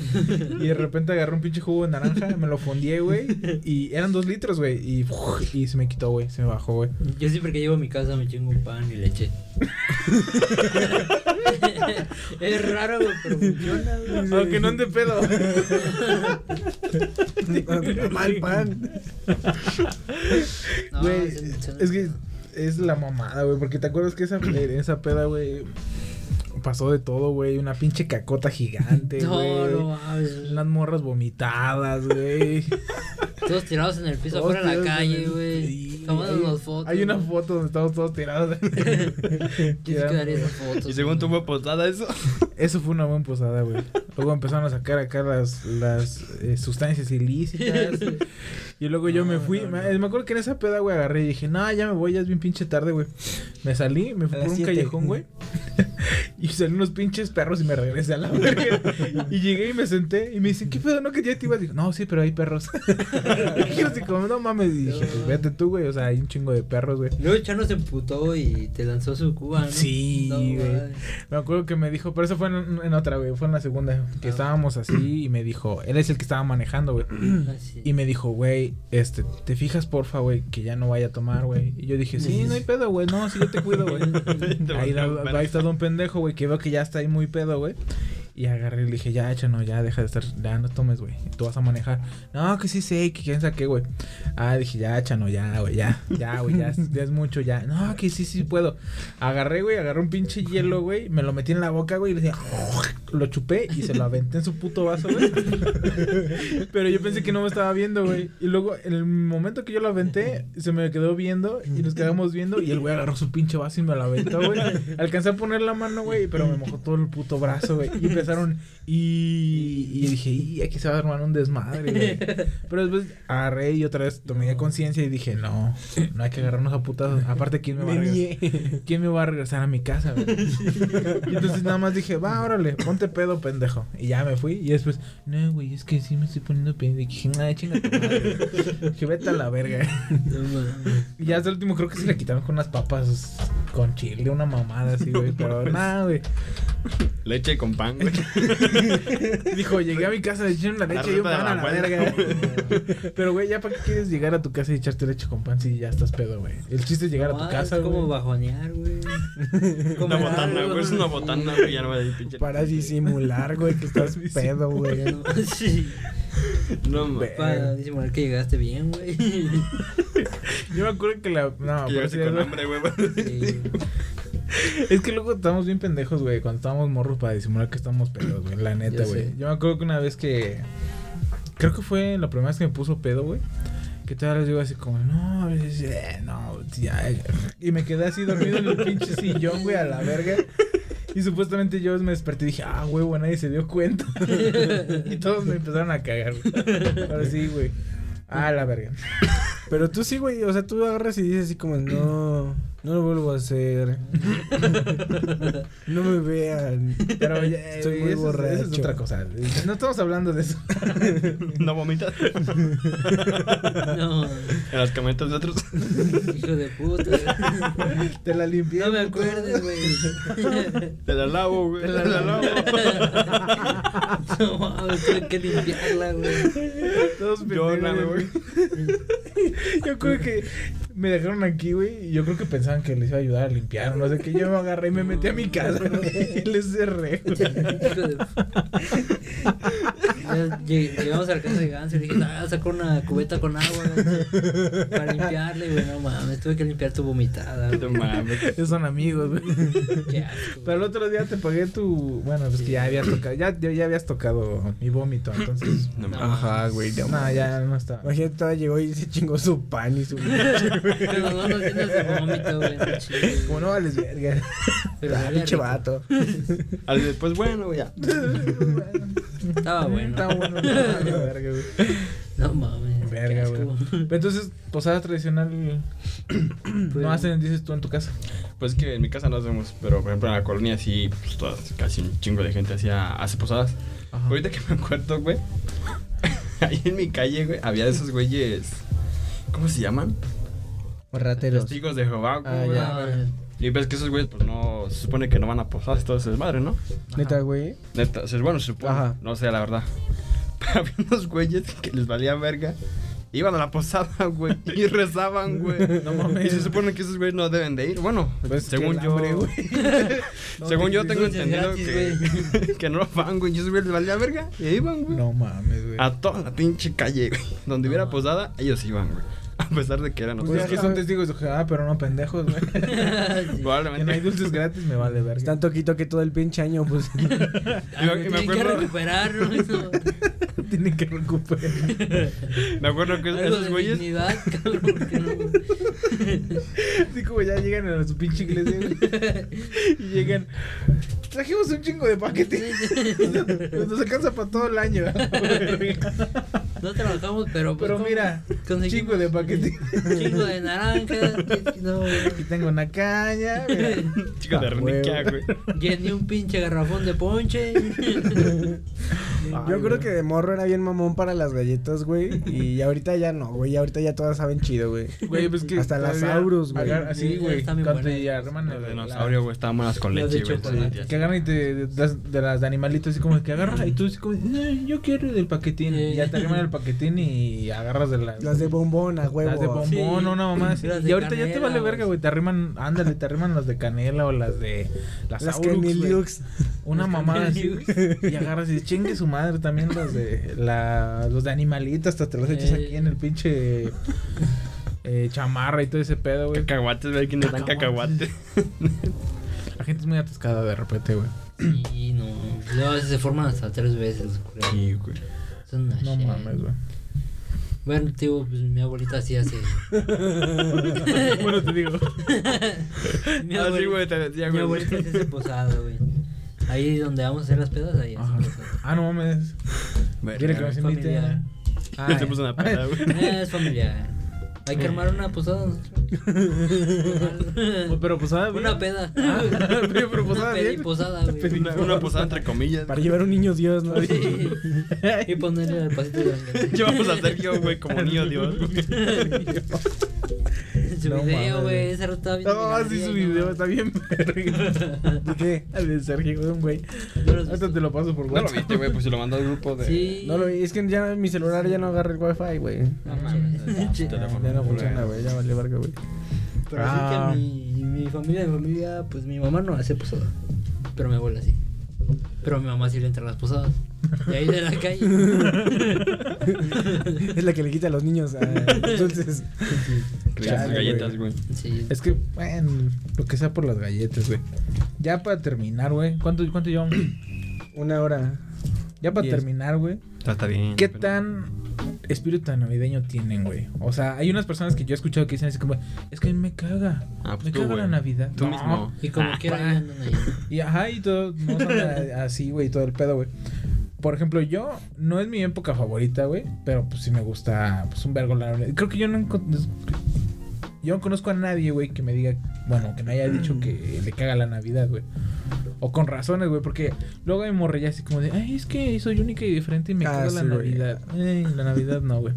Y de repente agarré un pinche jugo de naranja, me lo fundí, güey, y eran dos litros, güey, y, y se me quitó, güey, se me bajó, güey. Yo siempre que llego a mi casa me chingo un pan y leche. es raro, güey, pero funciona, güey. Aunque no ande pedo. Mal pan. No, Güey, es que es la mamada, güey, porque te acuerdas que esa, en esa peda, güey, pasó de todo, güey, una pinche cacota gigante, No, güey. no mames. Unas morras vomitadas, güey. Todos tirados en el piso Todos afuera de la en calle, güey. Sí, Tomándonos fotos. Hay una foto donde estamos todos tirados. Yo sí quedaría esas fotos. Y según tu fue posada eso. Eso fue una buena posada, güey. Luego empezaron a sacar acá las, las eh, sustancias ilícitas. Y luego yo me fui. Me, me acuerdo que en esa peda, güey, agarré y dije, no, ya me voy, ya es bien pinche tarde, güey. Me salí, me fui por un siete. callejón, güey. y salí unos pinches perros y me regresé a la verga. y llegué y me senté y me dicen, ¿qué pedo? ¿No que ya te ibas? Digo, no, sí, pero hay perros. y yo así como, no mames. Y dije, pues vete tú, güey. O sea, hay un chingo de perros, güey. Luego Chano se emputó y te lanzó su cuba, ¿no? Sí, güey. Me acuerdo que me dijo, pero eso fue en, en otra, güey, fue en la segunda, que Ah. estábamos así y me dijo, él es el que estaba manejando, güey. Ah, sí. Y me dijo, güey, este, ¿te fijas, porfa, güey, que ya no vaya a tomar, güey? Y yo dije, sí, no hay pedo, güey, no, sí, yo te cuido, güey. ahí, ahí está don pendejo, güey, que veo que ya está ahí muy pedo, güey. Y agarré y le dije, ya, no, ya, deja de estar, ya no tomes, güey, tú vas a manejar. No, que sí sé, que quién qué, güey. Ah, dije, ya, chano, ya, güey, ya, ya, güey, ya es mucho, ya. No, que sí, sí puedo. Agarré, güey, agarré un pinche hielo, güey, me lo metí en la boca, güey, y le dije, lo chupé y se lo aventé en su puto vaso, güey. Pero yo pensé que no me estaba viendo, güey. Y luego, en el momento que yo lo aventé, se me quedó viendo y nos quedamos viendo. Y el güey agarró su pinche vaso y me lo aventó, güey. Alcancé a poner la mano, güey, pero me mojó todo el puto brazo, güey. Y empecé empezaron y, y dije, y aquí se va a armar un desmadre, güey. Pero después agarré y otra vez tomé conciencia y dije, no, no hay que agarrarnos a putazos. Aparte, ¿quién me va a Me regresar? ¿Quién me va a regresar a mi casa, güey? Y entonces nada más dije, va, órale, ponte pedo, pendejo. Y ya me fui. Y después, no, güey, es que sí me estoy poniendo pedo. Y dije, ay, chinga tu madre. Dije, vete a la verga. Y ya hasta el último creo que se le quitaron con unas papas con chile, una mamada así, güey. Pero nada, güey. Leche con pan, güey. Dijo, llegué a mi casa, le echaron la La leche y de pan a la verga. Pero, güey, ¿ya para qué quieres llegar a tu casa y echarte leche con pan si ya estás pedo, güey? El chiste es llegar a tu casa, es como güey. bajonear, güey. Una botana, güey. Es una botana, güey. Ya no va a decir pinche. Para disimular, güey, que estás pedo, güey. Sí. No, mames. Para disimular que llegaste bien, güey. Yo me acuerdo que la. No, Llegaste sí, con güey. hambre, güey. Sí. Es que luego estamos bien pendejos, güey, cuando estábamos morros para disimular que estamos pedos, güey. La neta, güey. Yo me acuerdo que una vez que. Creo que fue la primera vez que me puso pedo, güey. Que todavía les digo así como, no, eh, no, ya. eh". Y me quedé así dormido en el pinche sillón, güey, a la verga. Y supuestamente yo me desperté y dije, ah, huevo, nadie se dio cuenta. y todos me empezaron a cagar, güey. Ahora sí, güey. Ah, la verga. Pero tú sí, güey, o sea, tú agarras y dices así como, no, no lo vuelvo a hacer. no me vean. Pero ya, Estoy muy eso, es- eso es borracho. otra cosa. No estamos hablando de eso. No vomitas. No, En las camionetas de otros. hijo de puta. Te la limpié. No me puto. acuerdes, güey. Te la lavo, güey. Te la la lavo. No mames, tuve que limpiarla, güey. Todos pendejos, güey. Yo creo que me dejaron aquí, güey, y yo creo que pensaban que les iba a ayudar a limpiar, no sé qué. Yo me agarré y me metí a mi casa, güey, y les cerré, güey. Lleg- Llegamos a la casa de Gans y le dije, ah, saca una cubeta con agua Gans, para limpiarle, güey. No mames, tuve que limpiar tu vomitada. güey. No mames. Son amigos, güey. Qué asco. Pero el otro día te pagué tu. Bueno, pues que ya habías tocado. Ya, ya, ya habías tocado mi vómito, entonces. No mames. Ajá, güey, no. No, ya no está. Imagínate, todavía llegó y se chingó su pan y su... Nos haciendo ese vómito, güey. Como no vales verga. Pero Ah, pinche vato. Al después, bueno, güey, ya. Estaba bueno. Está bueno. no, vale verga, güey. No mames. Verga, güey. entonces, posada tradicional. Pues, No hacen, dices tú en tu casa. Pues que en mi casa no hacemos, pero por ejemplo en la colonia sí, pues todas, casi un chingo de gente hacía, hace posadas. Ajá. Ahorita que me acuerdo, güey, ahí en mi calle, güey, había de esos güeyes, ¿cómo se llaman? Rateros. Testigos de Jehová, Ah, güey. Ah, Y ves que esos güeyes, pues no, se supone que no van a posadas, todo ese desmadre, ¿no? Neta, güey. Neta, o sea, bueno, se supone, Ajá. no sé, la verdad. Pero había unos güeyes que les valía verga. Iban a la posada, güey, y rezaban, güey. No mames. Y se supone que esos güeyes no deben de ir. Bueno, Pues según yo, hambre, güey. según yo tengo entendido gratis, que, que no lo van, güey. Y esos güeyes les valía verga. Y ahí iban, güey. No mames, güey. A toda la pinche calle, güey. Donde hubiera posada, ellos iban, güey. A pesar de que eran Pues nosotros. es que son testigos de Jehová, pero no pendejos, güey. Que no Probablemente. hay dulces gratis, me vale verga. Están toquito que todo el pinche año, pues. Tienen que recuperar, ¿no? Eso. Tienen que recuperar. Me acuerdo que Algo esos güeyes. dignidad, cabrón, no. Así como ya llegan a su pinche iglesia, güey. Y llegan. Trajimos un chingo de paquetes. Nos alcanza para todo el año. No trabajamos, pero. pues, Pero mira, chingo de paquetes. Chingo de naranjas. No. Aquí tengo una caña. Chicos de Arnica, güey. Llené un pinche garrafón de ponche. Yo creo que de morro era bien mamón para las galletas, güey. Y ahorita ya no, güey. Ahorita ya todas saben chido, güey. Güey, pues que. Hasta las todavía Aurus, güey. Así, Sí, güey. el- dinosaurio, güey, estaban buenas con leche, güey. Que agarran y te das de las de animalitos así como que agarran y tú así como "Eh, yo quiero del paquetín y ya te arriman el paquetín y agarras de las Las de bombón, a huevo. las de bombón una mamá y ahorita ya te vale verga güey. te arriman ándale te arriman las de canela o las de las. Caneliux. Una mamá así y agarras y chingue su madre también los de la, los de animalitos hasta te los echas Eh. aquí en el pinche eh, chamarra y todo ese pedo güey Cacahuates, güey. ¿Quién dan Cacahuates. cacahuate? la gente es muy atascada de repente güey Y no. Luego a veces se forman hasta tres veces, güey. Sí, güey. Son una no shit. mames güey Bueno, tío, pues mi abuelita así hace. bueno te digo mi Así, abuelita, güey, te decía, mi abuelita sí hace posada, güey. Ahí donde vamos a hacer las pedas, ahí Ajá. hacemos Ah, no mames. Quiere que nos Familiar. Ya se puso una peda, güey. Eh, es familiar. Hay que armar una posada. Pero ah, Una peda. Ah, pero, posada Una bien. posada, güey. Una, una posada entre comillas. Para llevar un niño Dios, ¿no? Sí. Y ponerle el pasito de la Llevamos a Sergio, güey, como niño Dios. Su No video, güey. Ese rato estaba viendo. No, mi sí, su no video está bien verga. ¿De qué? El de Sergio, güey, un güey. ¿No lo has Ahorita te lo paso por No lo WhatsApp. viste, güey, pues se lo mandó al grupo de. Sí. No, lo, es que ya mi celular ya no agarra el wifi, güey. No mames. Ya, ya no funciona, güey. Ya vale verga, güey. Pero Ah. así que mi, mi familia, mi familia, pues mi mamá no hace posada. Pero mi abuela sí. Pero a mi mamá sí le entra a las posadas. De ahí de la calle. Es la que le quita a los niños a dulces. Que galletas, güey. Sí. Es que, bueno, lo que sea por las galletas, güey. Ya para terminar, güey. ¿Cuánto, cuánto llevamos? Una hora. Ya para terminar, güey. Está, está bien. ¿Qué pero- tan espíritu navideño tienen, güey? O sea, hay unas personas que yo he escuchado que dicen así como, es que a mí me caga. Ah, pues me tú, caga la Navidad. Tú No. mismo. Y como Ah, ahí. Y ajá, y todo, no así, güey, todo el pedo, güey. Por ejemplo, yo, no es mi época favorita, güey, pero pues sí me gusta, pues un vergo la Creo que yo no Yo no conozco a nadie, güey, que me diga, bueno, que me haya dicho que le caga la Navidad, güey. O con razones, güey, porque luego hay morrillas así como de, ay, es que soy única y diferente y me Ah, caga la sí. Navidad. La Navidad no, güey.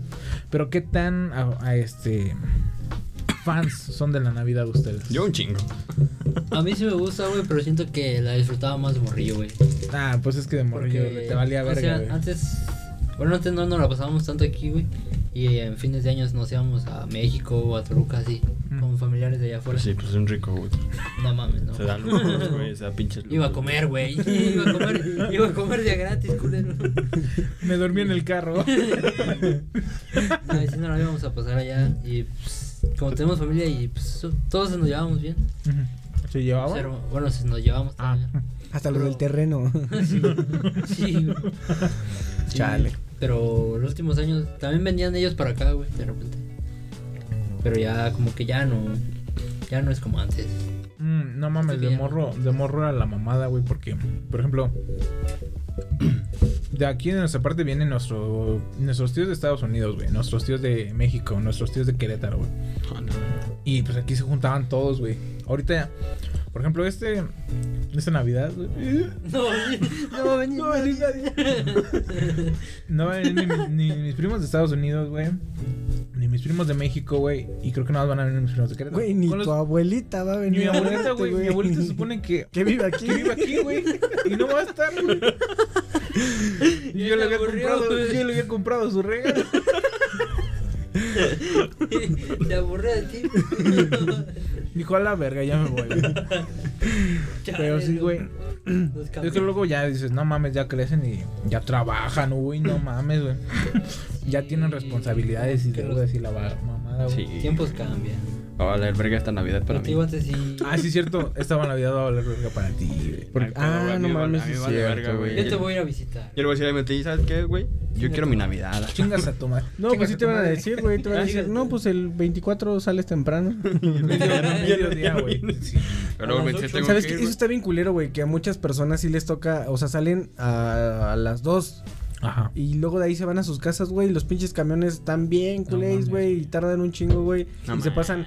Pero qué tan, a, a este, fans son de la Navidad ustedes. Yo un chingo. A mí sí me gusta, güey, pero siento que la disfrutaba más de morrillo, güey. Ah, pues es que de morrillo Porque, güey, te valía o verga, sea, güey. antes, bueno, antes no nos la pasábamos tanto aquí, güey. Y en fines de años nos íbamos a México o a Toluca, así, Mm. con familiares de allá afuera. Pues sí, pues es un rico, güey. No mames, no. Se da lujos, güey. Se da pinches lujos. Iba a comer, güey. Iba a comer, iba a comer de gratis, culero. Me dormí en el carro. No, y sí nos la íbamos a pasar allá. Y pues, como tenemos familia y pues todos nos llevábamos bien. ¿Se llevaba? Pero, bueno, se nos llevamos Ah. todavía. Hasta lo del terreno. Sí, sí, Chale. Pero los últimos años también vendían ellos para acá, güey, de repente. Pero ya, como que ya no. Ya no es como antes. Mm, no mames, de morro, de morro a la mamada, güey, porque, por ejemplo, de aquí de nuestra parte vienen nuestro, nuestros tíos de Estados Unidos, güey, nuestros tíos de México, nuestros tíos de Querétaro, güey. Ah, no. Y pues aquí se juntaban todos, güey. Ahorita, por ejemplo, este, esta Navidad, güey. No, no va a venir No va a venir nadie. No van a venir ni, ni mis primos de Estados Unidos, güey. Ni mis primos de México, güey. Y creo que nada más van a venir mis primos de Querétaro. Güey, ni tu los- abuelita va a Ni venir. mi a abuelita, güey. Mi abuelita se supone que que vive aquí. que vive aquí, güey. Y no va a estar, güey. Y yo le había aburrió, comprado, yo le había comprado su regalo. Te aburré de ti. Dijo a la verga, ya me voy, güey. Pero sí, güey. Es que luego ya dices, no mames, ya crecen y ya trabajan, uy, no mames, güey. Ya tienen responsabilidades y los- decir la mamada, güey. Sí. Tiempos cambian. Va a valer verga esta Navidad para mí. Sí. Ah, sí, cierto. Esta Navidad va a valer verga para ti, güey. Porque- Ay, pero, ah, güey, no mames, sí vale verga, güey. Yo te voy a ir a visitar. Yo le voy a decir a mi tía, ¿sabes qué, güey? Yo quiero mi Navidad. Chingas a tu madre. No, pues sí te van a decir, güey. Te van a decir, no, pues el 24 sales temprano. Mediodía, güey. ¿Sabes qué? Eso está bien culero, güey. Que a muchas personas sí les toca, o sea, salen a, a las 2 Ajá. y luego de ahí se van a sus casas, güey. y Los pinches camiones están bien culés, güey. y tardan un chingo, güey. No y se pasan.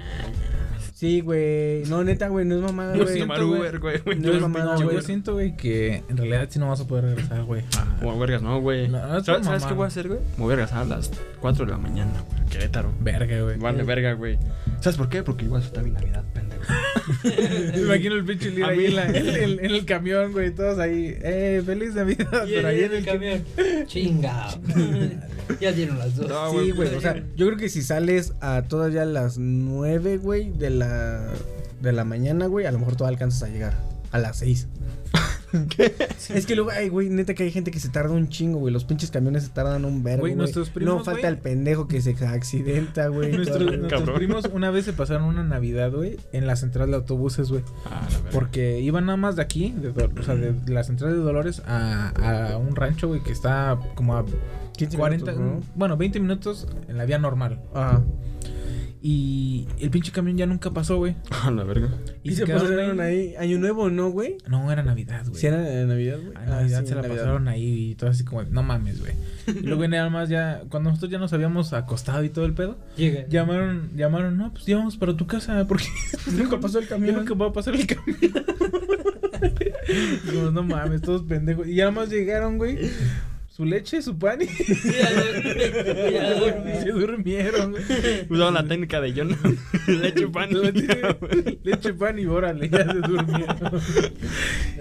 Sí, güey. No, neta, güey. No es mamada, güey. siento, Tomar güey. Uber, güey. No es mamada, no, güey. yo siento, güey, que en realidad sí no vas a poder regresar, güey. Ah, Como vergas, no, güey. No, ¿Sabes, es por ¿sabes qué voy a hacer, güey? Me voy a regresar a las 4 de la mañana, güey. Querétaro. Verga, güey. Vale, verga, güey. ¿Sabes por qué? Porque igual está mi Navidad, pendejo. Me imagino el pinche líder ahí en, la- en- en- en el camión, güey, todos ahí. Eh, feliz Navidad. Pero ahí en el camión. Chinga. ya dieron las dos. No, Sí, güey. O sea, yo creo que si sales a todas ya las 9, güey, de la, de la mañana, güey, a lo mejor tú alcanzas a llegar a las 6. Es que luego, ay, güey, neta que hay gente que se tarda un chingo, güey. Los pinches camiones se tardan un verbo, Güey, güey. nuestros primos, No falta güey. el pendejo que se accidenta, güey. Nuestros, primos una vez se pasaron una Navidad, güey, en la central de autobuses, güey. Ah, la. Porque iban nada más de aquí, de o sea, de la central de Dolores a, a un rancho, güey, que está como a 15 40, minutos, ¿no? bueno, 20 minutos en la vía normal. Ajá. Y el pinche camión ya nunca pasó, güey. A la verga. Y se pasaron ahí. Año Nuevo, ¿no, güey? No, era Navidad, güey. Si era Navidad, güey. A Navidad sí, se la Navidad. pasaron ahí y todo así como, no mames, güey. Y luego nada más ya, cuando nosotros ya nos habíamos acostado y todo el pedo, Llega. llamaron, llamaron, no, pues ya vamos para tu casa, porque Nunca pasó el camión. nunca va a pasar el camión. Dijimos, no mames, todos pendejos. Y ya más llegaron, güey. Su leche, su pan y, y se durmieron, güey. Usaban la técnica de John. Leche pan. Leche, pan y órale, ya se durmieron.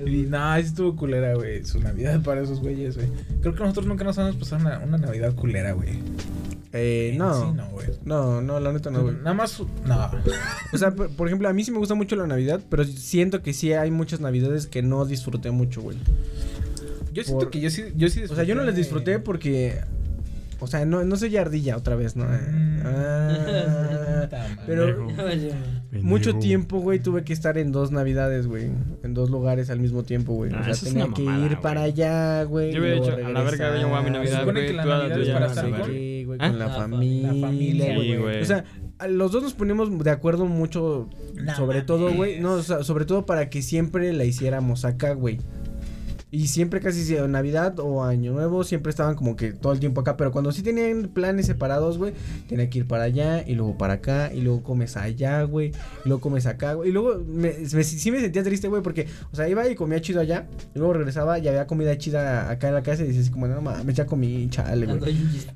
y nada, sí estuvo culera, güey. Su Navidad para esos güeyes, güey. Creo que nosotros nunca nos vamos a pasar una, una Navidad culera, güey. Eh, Sí, no. no, güey. No, no, la neta no, güey. Nada más, no. O sea, por, por ejemplo, a mí sí me gusta mucho la Navidad, pero siento que sí hay muchas Navidades que no disfruté mucho, güey. Yo siento Por- que yo sí, yo sí O sea, yo no las disfruté porque. O sea, no, no soy ardilla otra vez, ¿no? Mm. Ah, pero mucho tiempo, güey, tuve que estar en dos Navidades, güey. En dos lugares al mismo tiempo, güey. Ah, o sea, eso es tenía una que mamada, ir para allá, güey. Yo hubiera dicho, a la verga, yo voy a mi. Navidad, supone que la es para estar con- ¿Ah? con la La fa- familia, la familia, güey. O sea, los dos nos ponemos de acuerdo mucho No sobre todo, güey. No, o sea, sobre todo para que siempre la hiciéramos acá, güey. Y siempre casi Navidad o Año Nuevo siempre estaban como que todo el tiempo acá, pero cuando sí tenían planes separados, güey, tenía que ir para allá y luego para acá y luego comes allá, güey, y luego comes acá, güey. Y luego me, me- sí me sentía triste, güey, porque, o sea, iba y comía chido allá, y luego regresaba y había comida chida acá en la casa y decía así como, no mames, ya comí, chale, güey.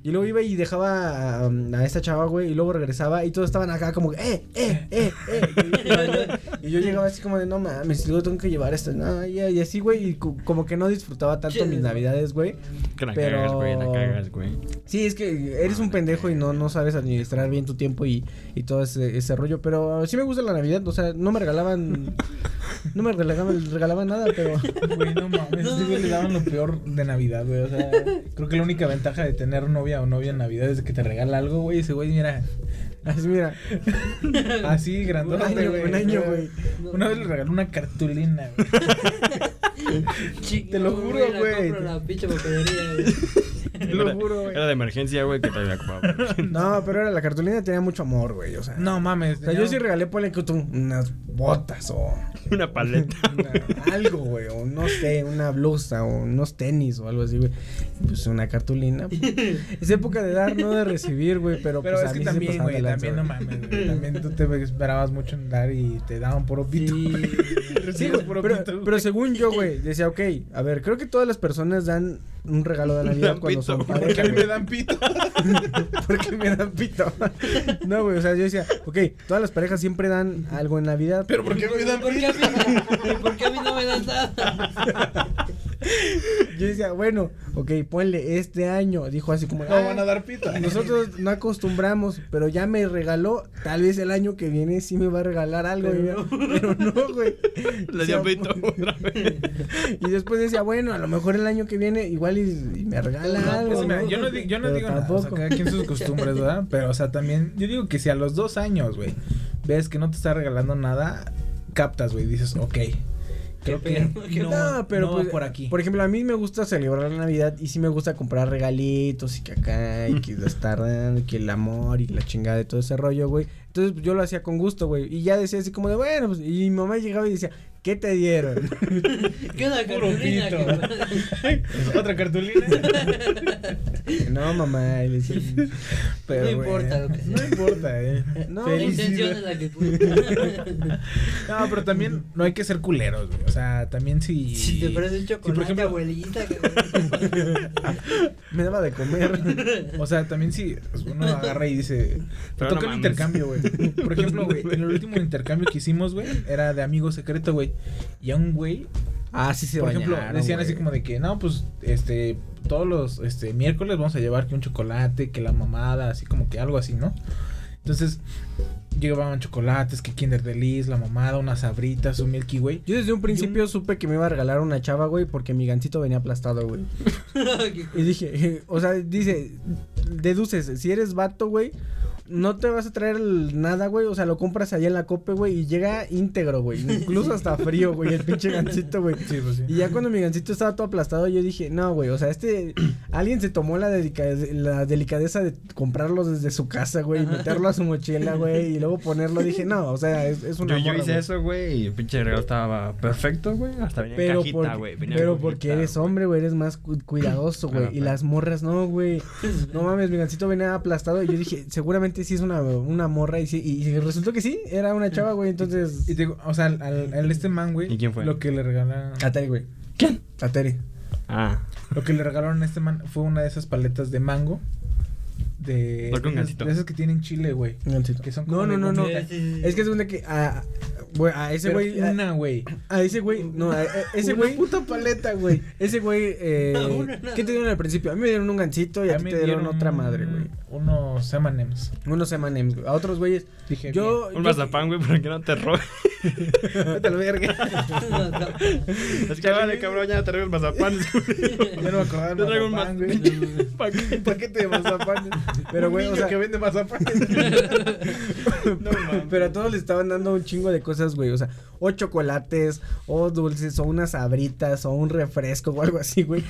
Y luego iba y dejaba um, a esta chava, güey, y luego regresaba y todos estaban acá como, eh, eh, eh, eh. Y yo, y yo llegaba así como de, no mames, luego tengo que llevar esto, no, y, y así, güey, y co- como que no disfrutaba tanto mis navidades, güey. Que la Pero- cagas, güey, la cagas, güey. Sí, es que eres un pendejo y no, no sabes administrar bien tu tiempo y, y todo ese, ese rollo, pero sí me gusta la Navidad, o sea, no me regalaban, no me regalaban, regalaban nada, pero... Güey, no mames, güey le daban lo peor de Navidad, güey. O sea, creo que la única ventaja de tener novia o novia en Navidad es que te regala algo, güey. Ese güey, mira, Así, mira, así grandote, güey. un año, güey. Una vez le regaló una cartulina, güey. Te lo juro, la güey. compro en la pinche papelería, güey. Te lo juro, güey. Era de emergencia, güey, que te había ocupado. No, pero era la cartulina tenía mucho amor, güey, o sea... No mames. O sea, yo sí regalé, ponle que tú, unas botas o Una paleta. una- algo, güey, o no sé, una blusa o unos tenis o algo así, güey. Pues una cartulina. pues, es época de dar, no de recibir, güey, pero, Pero pues es a que mí sí se también, pasaban güey, lanza, también no mames, güey. También tú te esperabas mucho en dar y te daban puro pito. Sí, güey, puro pero, pito, güey. pero según yo, güey, decía, ok, a ver, creo que todas las personas dan un regalo de Navidad cuando pito, a mí me dan pito. Porque me dan pito. No, güey, o sea, yo decía, ok, todas las parejas siempre dan algo en Navidad. Pero ¿por qué me dan ¿Por qué a mí, ¿por qué a mí no me das nada? Yo decía, bueno, ok, ponle este año. Dijo así como, No "Ah, van a dar pito. Nosotros no acostumbramos, pero ya me regaló. Tal vez el año que viene sí me va a regalar algo. Pero y- Pero no, güey. Le dio otra vez. Y después decía, bueno, a lo mejor el año que viene igual y, y me regala No, algo. Pues, mira, ¿no? yo no, di- yo no digo nada, o sea, tampoco. cada quien sus costumbres, ¿verdad? Pero, o sea, también, yo digo que si a los dos años, güey, ves que no te está regalando nada, captas, güey, dices, ok. No, No, pero no pues, por aquí. Por ejemplo, a mí me gusta celebrar la Navidad y sí me gusta comprar regalitos y que acá y que estar dando y que el amor y la chingada de todo ese rollo, güey. Entonces pues, yo lo hacía con gusto, güey. Y ya decía así como de, bueno, pues, y mi mamá llegaba y decía, ¿qué te dieron? ¿Qué una cartulina? Otra cartulina. no, mamá, y le decía, Pero, No importa lo que sea. No importa, eh. No, La intención es la que. No, pero también no hay que ser culeros, güey. O sea, también si. Si te parece un chocolate, ejemplo- abuelita. Que... me daba de comer. O sea, también si pues, uno agarra y dice. Te toca no el intercambio, güey. Por ejemplo, güey, en el último intercambio que hicimos, güey, era de amigo secreto, güey. Y a un güey, Ah, sí se por ejemplo, decían así como de que, no, pues, este, todos los este, miércoles vamos a llevar que un chocolate, que la mamada, así como que algo así, ¿no? Entonces, llevaban chocolates, que Kinder Delice, la mamada, unas sabritas, un Milky Way. Yo desde un principio supe que me iba a regalar una chava, güey, porque mi gancito venía aplastado, güey. Y dije, o sea, dice, deduces, si eres vato, güey, no te vas a traer el- nada, güey. O sea, lo compras allá en la cope, güey, y llega íntegro, güey. Incluso hasta frío, güey, el pinche gancito, güey. Sí, pues sí. Y ya cuando mi gancito estaba todo aplastado, yo dije, no, güey, o sea, este, alguien se tomó la, dedica- la delicadeza de comprarlo desde su casa, güey, y meterlo a su mochila, güey, y luego ponerlo, dije, no, o sea, es, es una Yo, yo morra, hice güey. eso, güey, y el pinche regalo estaba perfecto, güey. Hasta venía en Pero, cajita, porque, güey. venía pero en porque cajita, eres hombre, güey, eres más cu- cuidadoso, güey. Ah, y las morras, no, güey. No mames, mi gancito venía aplastado. Y yo dije, seguramente sí es una, una morra. Y sí, y resultó que sí, era una chava, güey. Entonces. Y te digo, o sea, al, al- al este man, güey. ¿Y quién fue? Lo que le regalaron. A Terry, güey. ¿Quién? A Terry. Ah, Lo que le regalaron a este man fue una de esas paletas de mango. De. No, con de. De esas que tienen chile, güey. Que son No, como no, de no, no. gomita. Es que es una que. A, güey, a ese güey. Una, güey. a ese güey. No, a, a- ese Una güey. puta paleta, güey. Ese güey. Eh, ¿Qué te dieron al principio? A mí me dieron un gancito y a ti me te dieron otra madre, güey. Unos M&M's. Unos M&M's. A otros güeyes. Dije, Yo. un yo- mazapán, güey, para que no te robe. Vete a la verga. Es que vale, cabrón, ya traigo el mazapán. Ya no me acordaba Yo traigo del un mazapán, ma- güey. Pa- Un paquete de mazapán. Pero, Un güey, o sea- que vende mazapán. No mames. Pero a todos le estaban dando un chingo de cosas, güey. O sea, o chocolates, o dulces, o unas sabritas, o un refresco, o algo así, güey.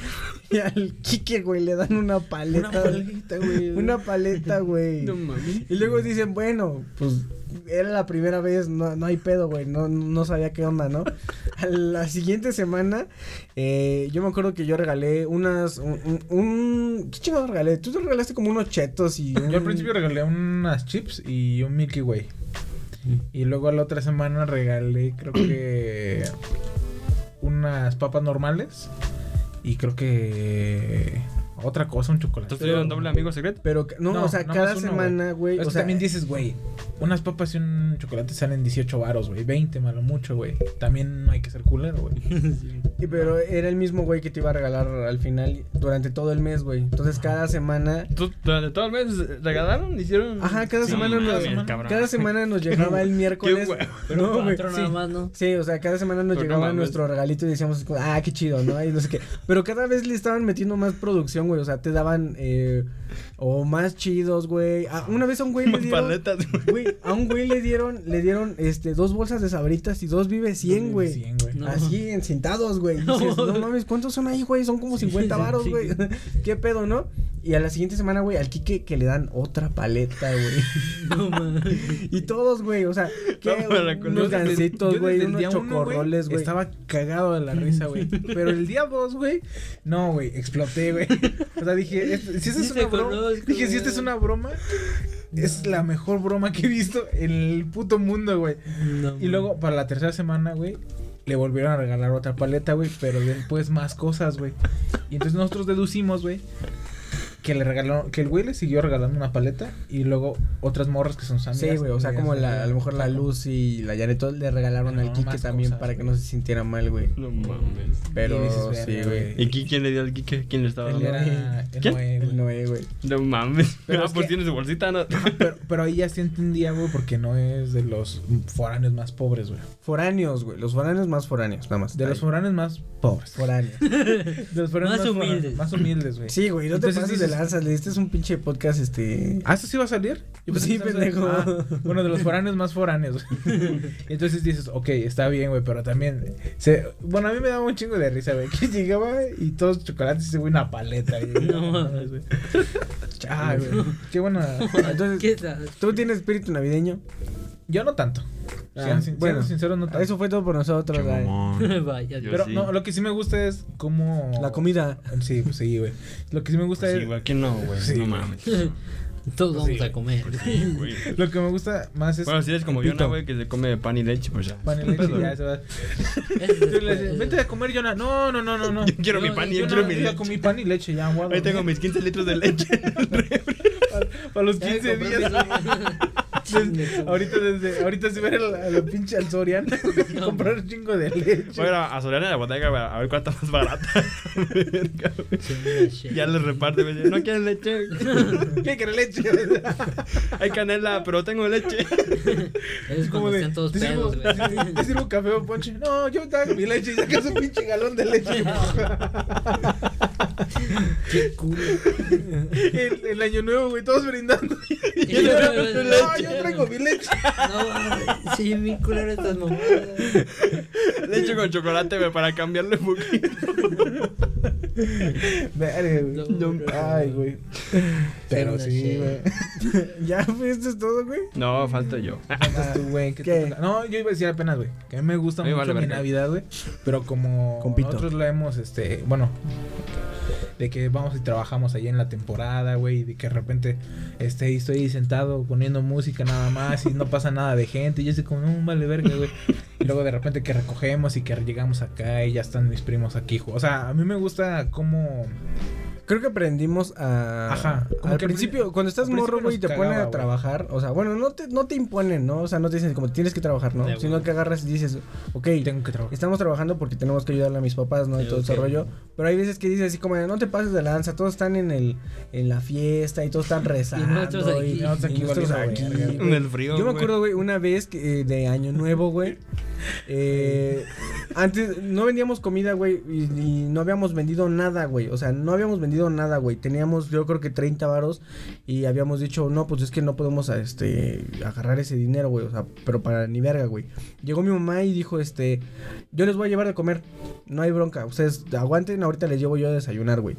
Y al Kike, güey, le dan una paleta. Una paleta, güey. Una paleta, güey. No mames. Y luego dicen, bueno, pues era la primera vez, no, no hay pedo, güey. No, no sabía qué onda, ¿no? A la siguiente semana, eh, yo me acuerdo que yo regalé unas. Un. un- un- ¿Qué chingados regalé? Tú te regalaste como unos chetos y. Yo al un- principio regalé unas chips y un Milky Way. Y luego la otra semana regalé, creo que. unas papas normales. Y creo que. Otra cosa, un chocolate. ¿Tú tuvieron doble amigo secreto? Pero, no, No, o sea, cada uno, semana, güey. O sea, también dices, güey, unas papas y un chocolate salen 18 varos, güey. 20, malo mucho, güey. También no hay que ser culero, güey. y- pero era el mismo güey que te iba a regalar al final durante todo el mes, güey. Entonces, cada semana. ¿Tú, durante todo el mes regalaron? ¿Hicieron? Ajá, cada Sí, semana nos, cada semana nos llegaba el miércoles. huevo. No, güey. Sí. nada más, ¿no? Sí, o sea, cada semana nos Pero no llegaba mames. nuestro regalito y decíamos, ah, qué chido, ¿no? Y no sé qué. Pero cada vez le estaban metiendo más producción, güey. O sea, te daban, eh, o más chidos, güey. Ah, una vez a un güey le dieron. paletas, güey. Güey, a un güey le dieron, le dieron, este, dos bolsas de sabritas y dos vive 100, güey. 100, güey. No. Así, encintados, güey. Y dices, no mames, ¿cuántos son ahí, güey? Son como 50 varos, sí. güey. ¿Qué pedo, no? Y a la siguiente semana, güey, al Kike que le dan otra paleta, güey. No mames. Y todos, güey, o sea, ¿qué? No, unos gancitos, güey, unos chocorroles, güey. Estaba cagado de la risa, güey. Pero el día dos, güey. No, güey. Exploté, güey. O sea, dije, este- si esta es una broma. conozco, Dije, si esta es una broma. Es la mejor broma que he visto en el puto mundo, güey. No Y luego, para la tercera semana, güey, le volvieron a regalar otra paleta, güey, pero después más cosas, güey. Y entonces nosotros deducimos, güey, que le regalaron, que el güey le siguió regalando una paleta y luego otras morras que son amigas. Sí, güey, o sea, como la, a lo mejor la Luz y la Janet le regalaron al Kike también cosas, para que no se sintiera mal, güey. No mames. Pero Y dices, sí, güey. ¿Y qui- quién le dio al Kike? ¿Quién le estaba dando? era el ¿Quién? Noé, El güey. Noé, güey. No mames. Pero ah, es pues que- tiene su bolsita, pero, pero ahí ya sí entendía, güey, porque no es de los foráneos más pobres, güey. Foráneos, güey. Los foráneos más foráneos, nada más. De los foráneos más pobres. foráneos. De los foráneos Más humildes. Más humildes, güey. Sí, güey, no te pases de dices- lanza. Este es un pinche podcast, este. ¿Ah, eso sí va a salir? Yo pensé Sí, pendejo. Ah, bueno, de los foráneos más foráneos. güey. Entonces dices, ok, está bien, güey, pero también... Se... Bueno, a mí me daba un chingo de risa, güey. Que llegaba y todos chocolates y se güey una paleta. Y, No mames. güey. Ay, güey. Qué buena... Entonces. ¿tú tienes espíritu navideño? Yo no tanto. Ah, Siendo bueno. siendo sincero, no tanto. Eso fue todo por nosotros, güey. Vaya. Yo Pero sí. no, lo que sí me gusta es cómo... La comida. Sí, pues sí, güey. Lo que sí me gusta Pues es... sí, güey, ¿quién no, güey? Sí, no mames. Todos vamos Sí. a comer. Sí, güey. Lo que me gusta más es... Bueno, si eres como. Yona, güey, que se come pan y leche, pues ya. Pan y leche ya se va. Ese es Yo le después. decía, Vente a comer, Jonah. No, no, no, no, no. Yo quiero mi Yo- pan y yo yo Yo quiero mi yo leche. comí pan y leche, ya, guarda. Ahí tengo mis 15 litros de leche. Para los Ya 15 compré días. Ahorita desde ahorita se ve a la, pinche al Soriana comprar un chingo de leche. Voy a a Soriana de la bodega a ver cuánta más barata. Ya les reparte, güey. No quieren leche. ¿Qué quiere leche? Hay canela, pero tengo leche. Es Como de, están todos ¿te pedos, te sirvo- güey. te sirvo café o ponche? No, yo te hago mi leche y sacas un pinche galón de leche. Qué culo. El, el año nuevo, güey, todos brindando. Y luego, No, yo traigo mi leche. No, sí, mi culero estas mamadas. Leche con chocolate, güey, para cambiarle un poquito. Verga, güey. No, no. Ay, güey. Pero sí, güey. ya, esto es todo, güey. No, falta yo. Faltas tú, güey. ¿qué. No, yo iba a decir apenas, güey. Que a mí me gusta mucho vale mi. Navidad, güey. Pero como nosotros lo hemos, este, bueno, de que vamos y trabajamos ahí en la temporada, güey, de que de repente este, estoy sentado poniendo música nada más y no pasa nada de gente. Y yo estoy como, no, vale verga, güey. Y luego de repente que recogemos y que llegamos acá y ya están mis primos aquí. O sea, a mí me gusta cómo... Creo que aprendimos a. Ajá, como Al que principio, pri- cuando estás principio morro, güey, y te nos ponen cagaba, a trabajar. O sea, bueno, no te, no te imponen, ¿no? O sea, no te dicen como tienes que trabajar, ¿no? De Sino que agarras y dices, ok, Tengo que trabajar. estamos trabajando porque tenemos que ayudarle a mis papás, ¿no? Y todo ese rollo. Pero hay veces que dices así como, no te pases de lanza, todos están en el en la fiesta y todos están rezando. nosotros aquí. y- Nosotros aquí y nosotros aquí, verga, güey. En el frío, Yo me acuerdo, güey, una vez que, eh, de Año Nuevo, güey. Eh, antes no vendíamos comida, güey, y, no habíamos vendido nada, güey. O sea, no habíamos vendido nada, güey. Teníamos, yo creo que 30 varos y habíamos dicho, no, pues es que no podemos, este, agarrar ese dinero, güey. O sea, pero para ni verga, güey. Llegó mi mamá y dijo, este, yo les voy a llevar de comer. No hay bronca. Ustedes aguanten, ahorita les llevo yo a desayunar, güey.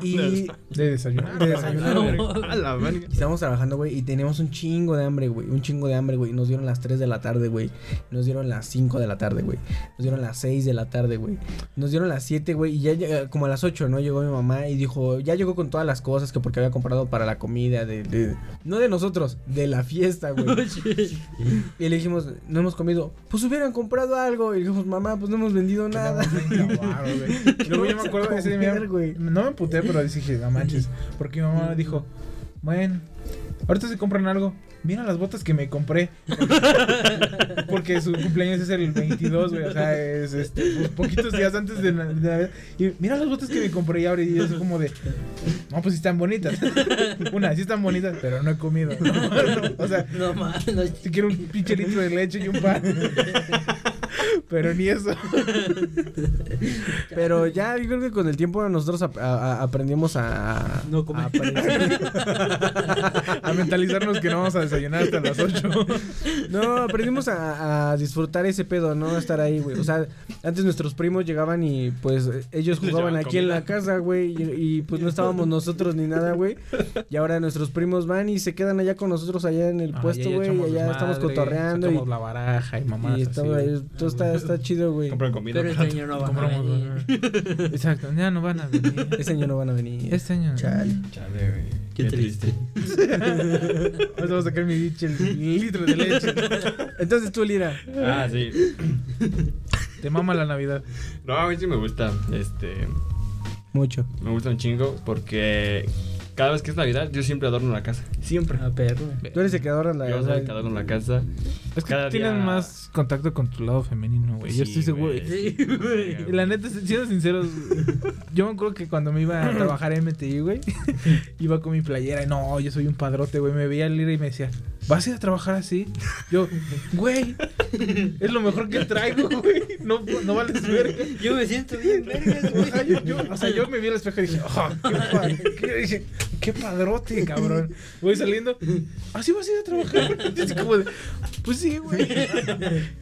Y De desayunar. de desayunar, güey. A la verga. Y Estábamos trabajando, güey, y teníamos un chingo de hambre, güey. Un chingo de hambre, güey. Nos dieron las 3 de la tarde, güey. Nos dieron las 5 de la tarde, güey. Nos dieron las 6 de la tarde, güey. Nos dieron las 7, güey. Y ya como a las 8, ¿no? Llegó mi mamá y dijo, ya llegó con todas las cosas que porque había comprado para la comida de... de- no de nosotros, de la fiesta, güey. y le dijimos, no hemos comido. Pues hubieran comprado algo. Y le dijimos, mamá, pues no hemos vendido nada. Y luego yo me acuerdo ese día, no me emputé, pero dije, no manches, porque mi mamá dijo, bueno, ahorita se compran algo, mira las botas que me compré. Porque su cumpleaños es el 22, güey, o sea, es este, pues, poquitos días antes de, na- de Navidad. Y mira las botas que me compré y ahora y yo soy como de, no, pues sí están bonitas. Una, sí están bonitas, pero no he comido. No, no, o sea, No no, si quiero un pinche litro de leche y un pan. Pero ni eso. Pero ya, yo creo que con el tiempo nosotros a- a- aprendimos a... No comer. a aprender- A mentalizarnos que no vamos a desayunar hasta las 8. No, aprendimos a, a disfrutar ese pedo, ¿no? Estar ahí, güey. O sea, antes nuestros primos llegaban y pues ellos jugaban aquí en comida. la casa, güey. Y, y, pues no estábamos nosotros ni nada, güey. Y ahora nuestros primos van y se quedan allá con nosotros allá en el puesto, güey. Y allá estamos cotorreando y, la baraja y mamás. y estamos ahí, todo está, está chido, güey. Compran comida. pero este año no va a venir. Exacto, ya no van a venir. Ese año no van a venir. Este año. Chale. Chale, güey. Qué triste. Ahorita voy a sacar mi biche el litro de leche. Entonces tú, Lira. Ah, sí. Te mama la Navidad. No, a mí sí me gusta. Este. Mucho. Me gusta un chingo porque cada vez que es Navidad, yo siempre adorno la casa. Siempre. Ah, perro. Tú eres el que adora la... Yo soy sea, el que adorno la casa. Es que Cada tú tienes día- más contacto con tu lado femenino, güey. Yo Sí, estoy seguro. güey. Sí, güey. Y la neta, siendo sinceros, yo me acuerdo que cuando me iba a trabajar en MTI, güey, iba con mi playera y no, yo soy un padrote, güey. Me veía el y me decía, ¿vas a ir a trabajar así? Yo, güey, es lo mejor que traigo, güey. No, no vales verga. Yo me siento bien vergas, O güey. sea, yo, yo- o sea, yo me vi al espejo y dije, oh, qué, pa- qué- dije, qué padrote, cabrón. Voy saliendo, ¿así vas a ir a trabajar? Y así como de, pues sí, güey.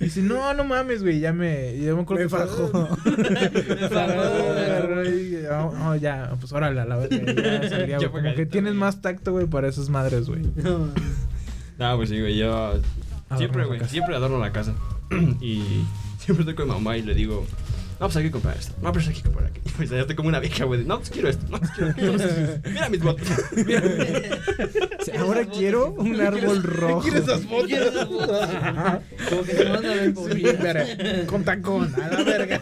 Y dice, no, no mames, güey. Ya me, ya me acuerdo Me fajó. Me fajó. Agarró y, oh, oh, ya, pues órale, a la verga. Ya salía, güey. Como que tienes más tacto, güey, para esas madres, güey. No, mames. No, pues sí, güey. Yo siempre, güey, siempre adorno la casa. y siempre estoy con mamá y le digo, no, pues hay que comprar esto. No, pero hay que comprar aquí. O sea, ya estoy como una vieja, güey. No, pues quiero esto. No, pues quiero esto. Mira mis botas. Mira. Ahora quiero un árbol rojo. ¿Quieres esas fotos? ¿Quieres esas fotos? Como que se van a ver verga, con tacón, a la verga.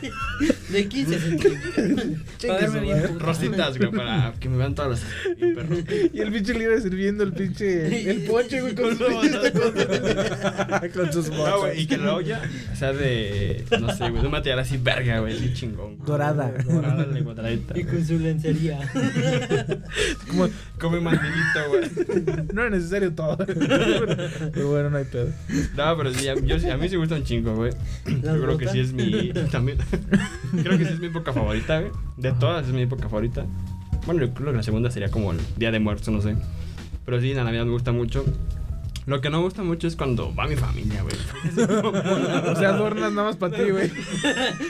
De 15 centímetros. Rositas, güey, para que me vean todas las. Perro. Y el pinche le iba sirviendo el pinche. El ponche, güey, con Con con sus No, botas. güey, y que la olla sea de. No sé, güey, de un material así, verga, güey, así chingón. Dorada. Dorada, de cuadradita. Y con su lencería. Como, Come mandilito, güey. no era necesario todo. Pero bueno, no hay pedo. No, pero sí, a, yo, sí- a mí sí me gusta un chingo, güey. Yo creo que sí es mi. También. creo que sí es mi época favorita, güey. De todas es mi época favorita. Bueno, yo creo que la segunda sería como el Día de Muertos, no sé. Pero sí, la Navidad me gusta mucho. Lo que no me gusta mucho es cuando va mi familia, güey. O sea, adornas nada más para ti, güey.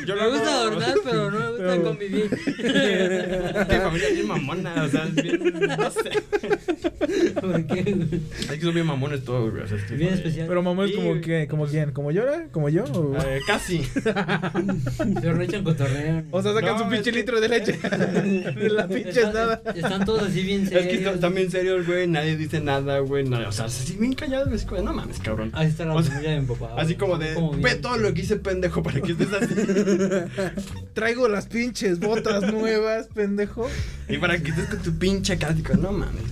Yo Me lo gusta adornar, pero no me gusta Pero- convivir. Es mi familia es bien mamona, o sea, es bien. No sé. ¿Por qué, güey? Es que son bien mamones todos, güey. O sea, es que- Bien especial. Pero mamá es Sí, como que, como quién, como yo, ¿eh? como yo. O, Eh, casi. Se rechan cotorreo. o sea, sacan No, su pinche es que- litro de leche. de la pinche Están- nada. Están todos así bien Es serios. que están- bien serios, güey. Nadie dice nada, güey. O sea, así bien güey. es como, No mames, cabrón. Ahí está la O sea, de mi papá. Así güey. como de, ve todo lo que hice, pendejo, para que estés así. Traigo las pinches botas nuevas, pendejo. y para que estés con tu pinche cático. No mames.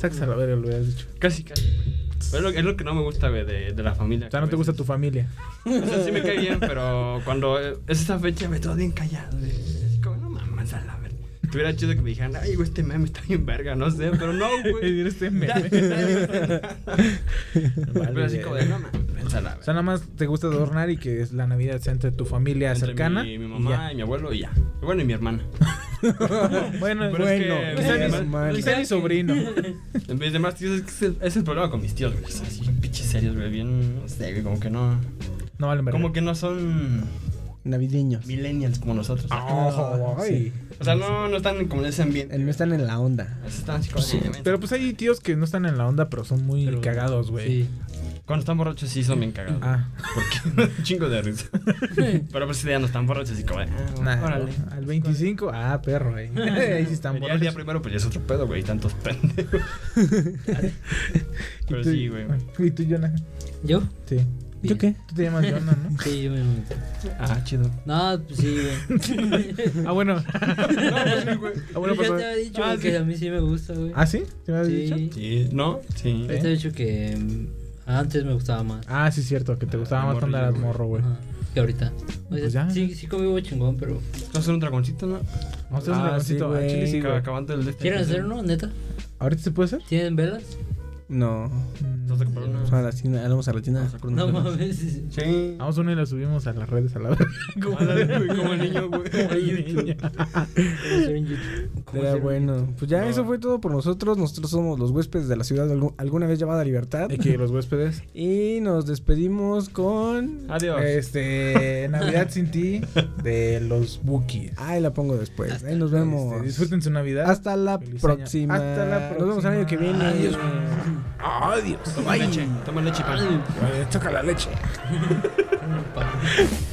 Sacas a la verga, lo hubieras dicho. Casi, casi, güey. Pero es lo, es lo que no me gusta, güey, de, de la familia. O sea, no te gusta tu familia. O sea, sí me cae bien, pero cuando es esa fecha, me todo bien callado. güey. Es como, no mames, a la. Estuviera chido que me dijeran, ay, güey, este meme está bien verga, no sé, pero no, güey. Este meme. Pero así como de, no la O sea, nada más te gusta adornar y que es la Navidad sea entre tu familia Entre cercana. Mi, mi mamá y, mi abuelo y ya. Bueno, y mi hermana. bueno, Pero es bueno, que- quizá, es mi, mal. quizá mi sobrino. En vez de más tíos, es que es el, es el problema con mis tíos, güey. Son así, pinches serios, güey. Bien, no sé, güey, como que no. No valen verga. Como que no son Navideños. millennials como nosotros. Oh, ay. O sea, no, no están como en ese ambiente. No están en la onda. Están así como. de, Pero pues hay tíos que no están en la onda, pero son muy Pero- cagados, güey. Sí. Cuando están borrachos sí son bien cagados. Ah, Porque un chingo de risa. Pero pues ya no están borrachos y como, ah, nah, órale. al 25, ah, perro, ahí. ahí sí están día, el día borrachos. primero pues ya es otro pedo, güey, tantos pendejos. ¿Y Pero tú- sí, güey. ¿Y tú, Jonah? ¿Yo? Sí. ¿Yo qué? Tú te llamas Jonah, ¿no? Sí, yo me monté. Ah, chido. No, pues sí, güey. Ah, bueno. Ah, bueno, Yo pues. ya te había dicho Ah, que sí. a mí sí me gusta, güey. ¿Ah, sí? ¿Te habías dicho? sí. Sí, ¿no? Sí. Yo te había dicho que mm, antes me gustaba más. Ah, sí, cierto, que te gustaba Ah, más cuando morrillo, eras morro, güey. Ajá, que ahorita. O sea, Pues ya. Sí, sí convivo chingón, pero. Vamos a hacer un dragoncito, ¿no? Vamos a hacer un Ah, dragoncito. sí, Ah, chile, güey. sí, güey. Acabando el de este. ¿Quieren hacer uno, neta? ¿Ahorita se puede hacer? ¿Tienen velas? No. Vamos a comprar una. Vamos a la tienda. Vamos a la tienda. Vamos a comprar No mames. Sí. Vamos una y la subimos a las redes a la. Ándale, güey, como niño, güey. YouTube. ¿Cómo Era bueno. Pues ya No. eso fue todo por nosotros. Nosotros somos los huéspedes de la ciudad algu- alguna vez llamada Libertad. Y que los huéspedes. Y nos despedimos con. Adiós. Este, Navidad sin ti de los Wookiees. Ahí la pongo después. Ahí nos vemos. Este, disfruten su Navidad. Hasta la Feliz año. próxima. Hasta la Nos vemos el año que viene. Adiós. Adiós. Toma leche. Toma leche, pan. Toca la leche.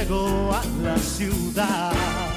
llegó a la ciudad.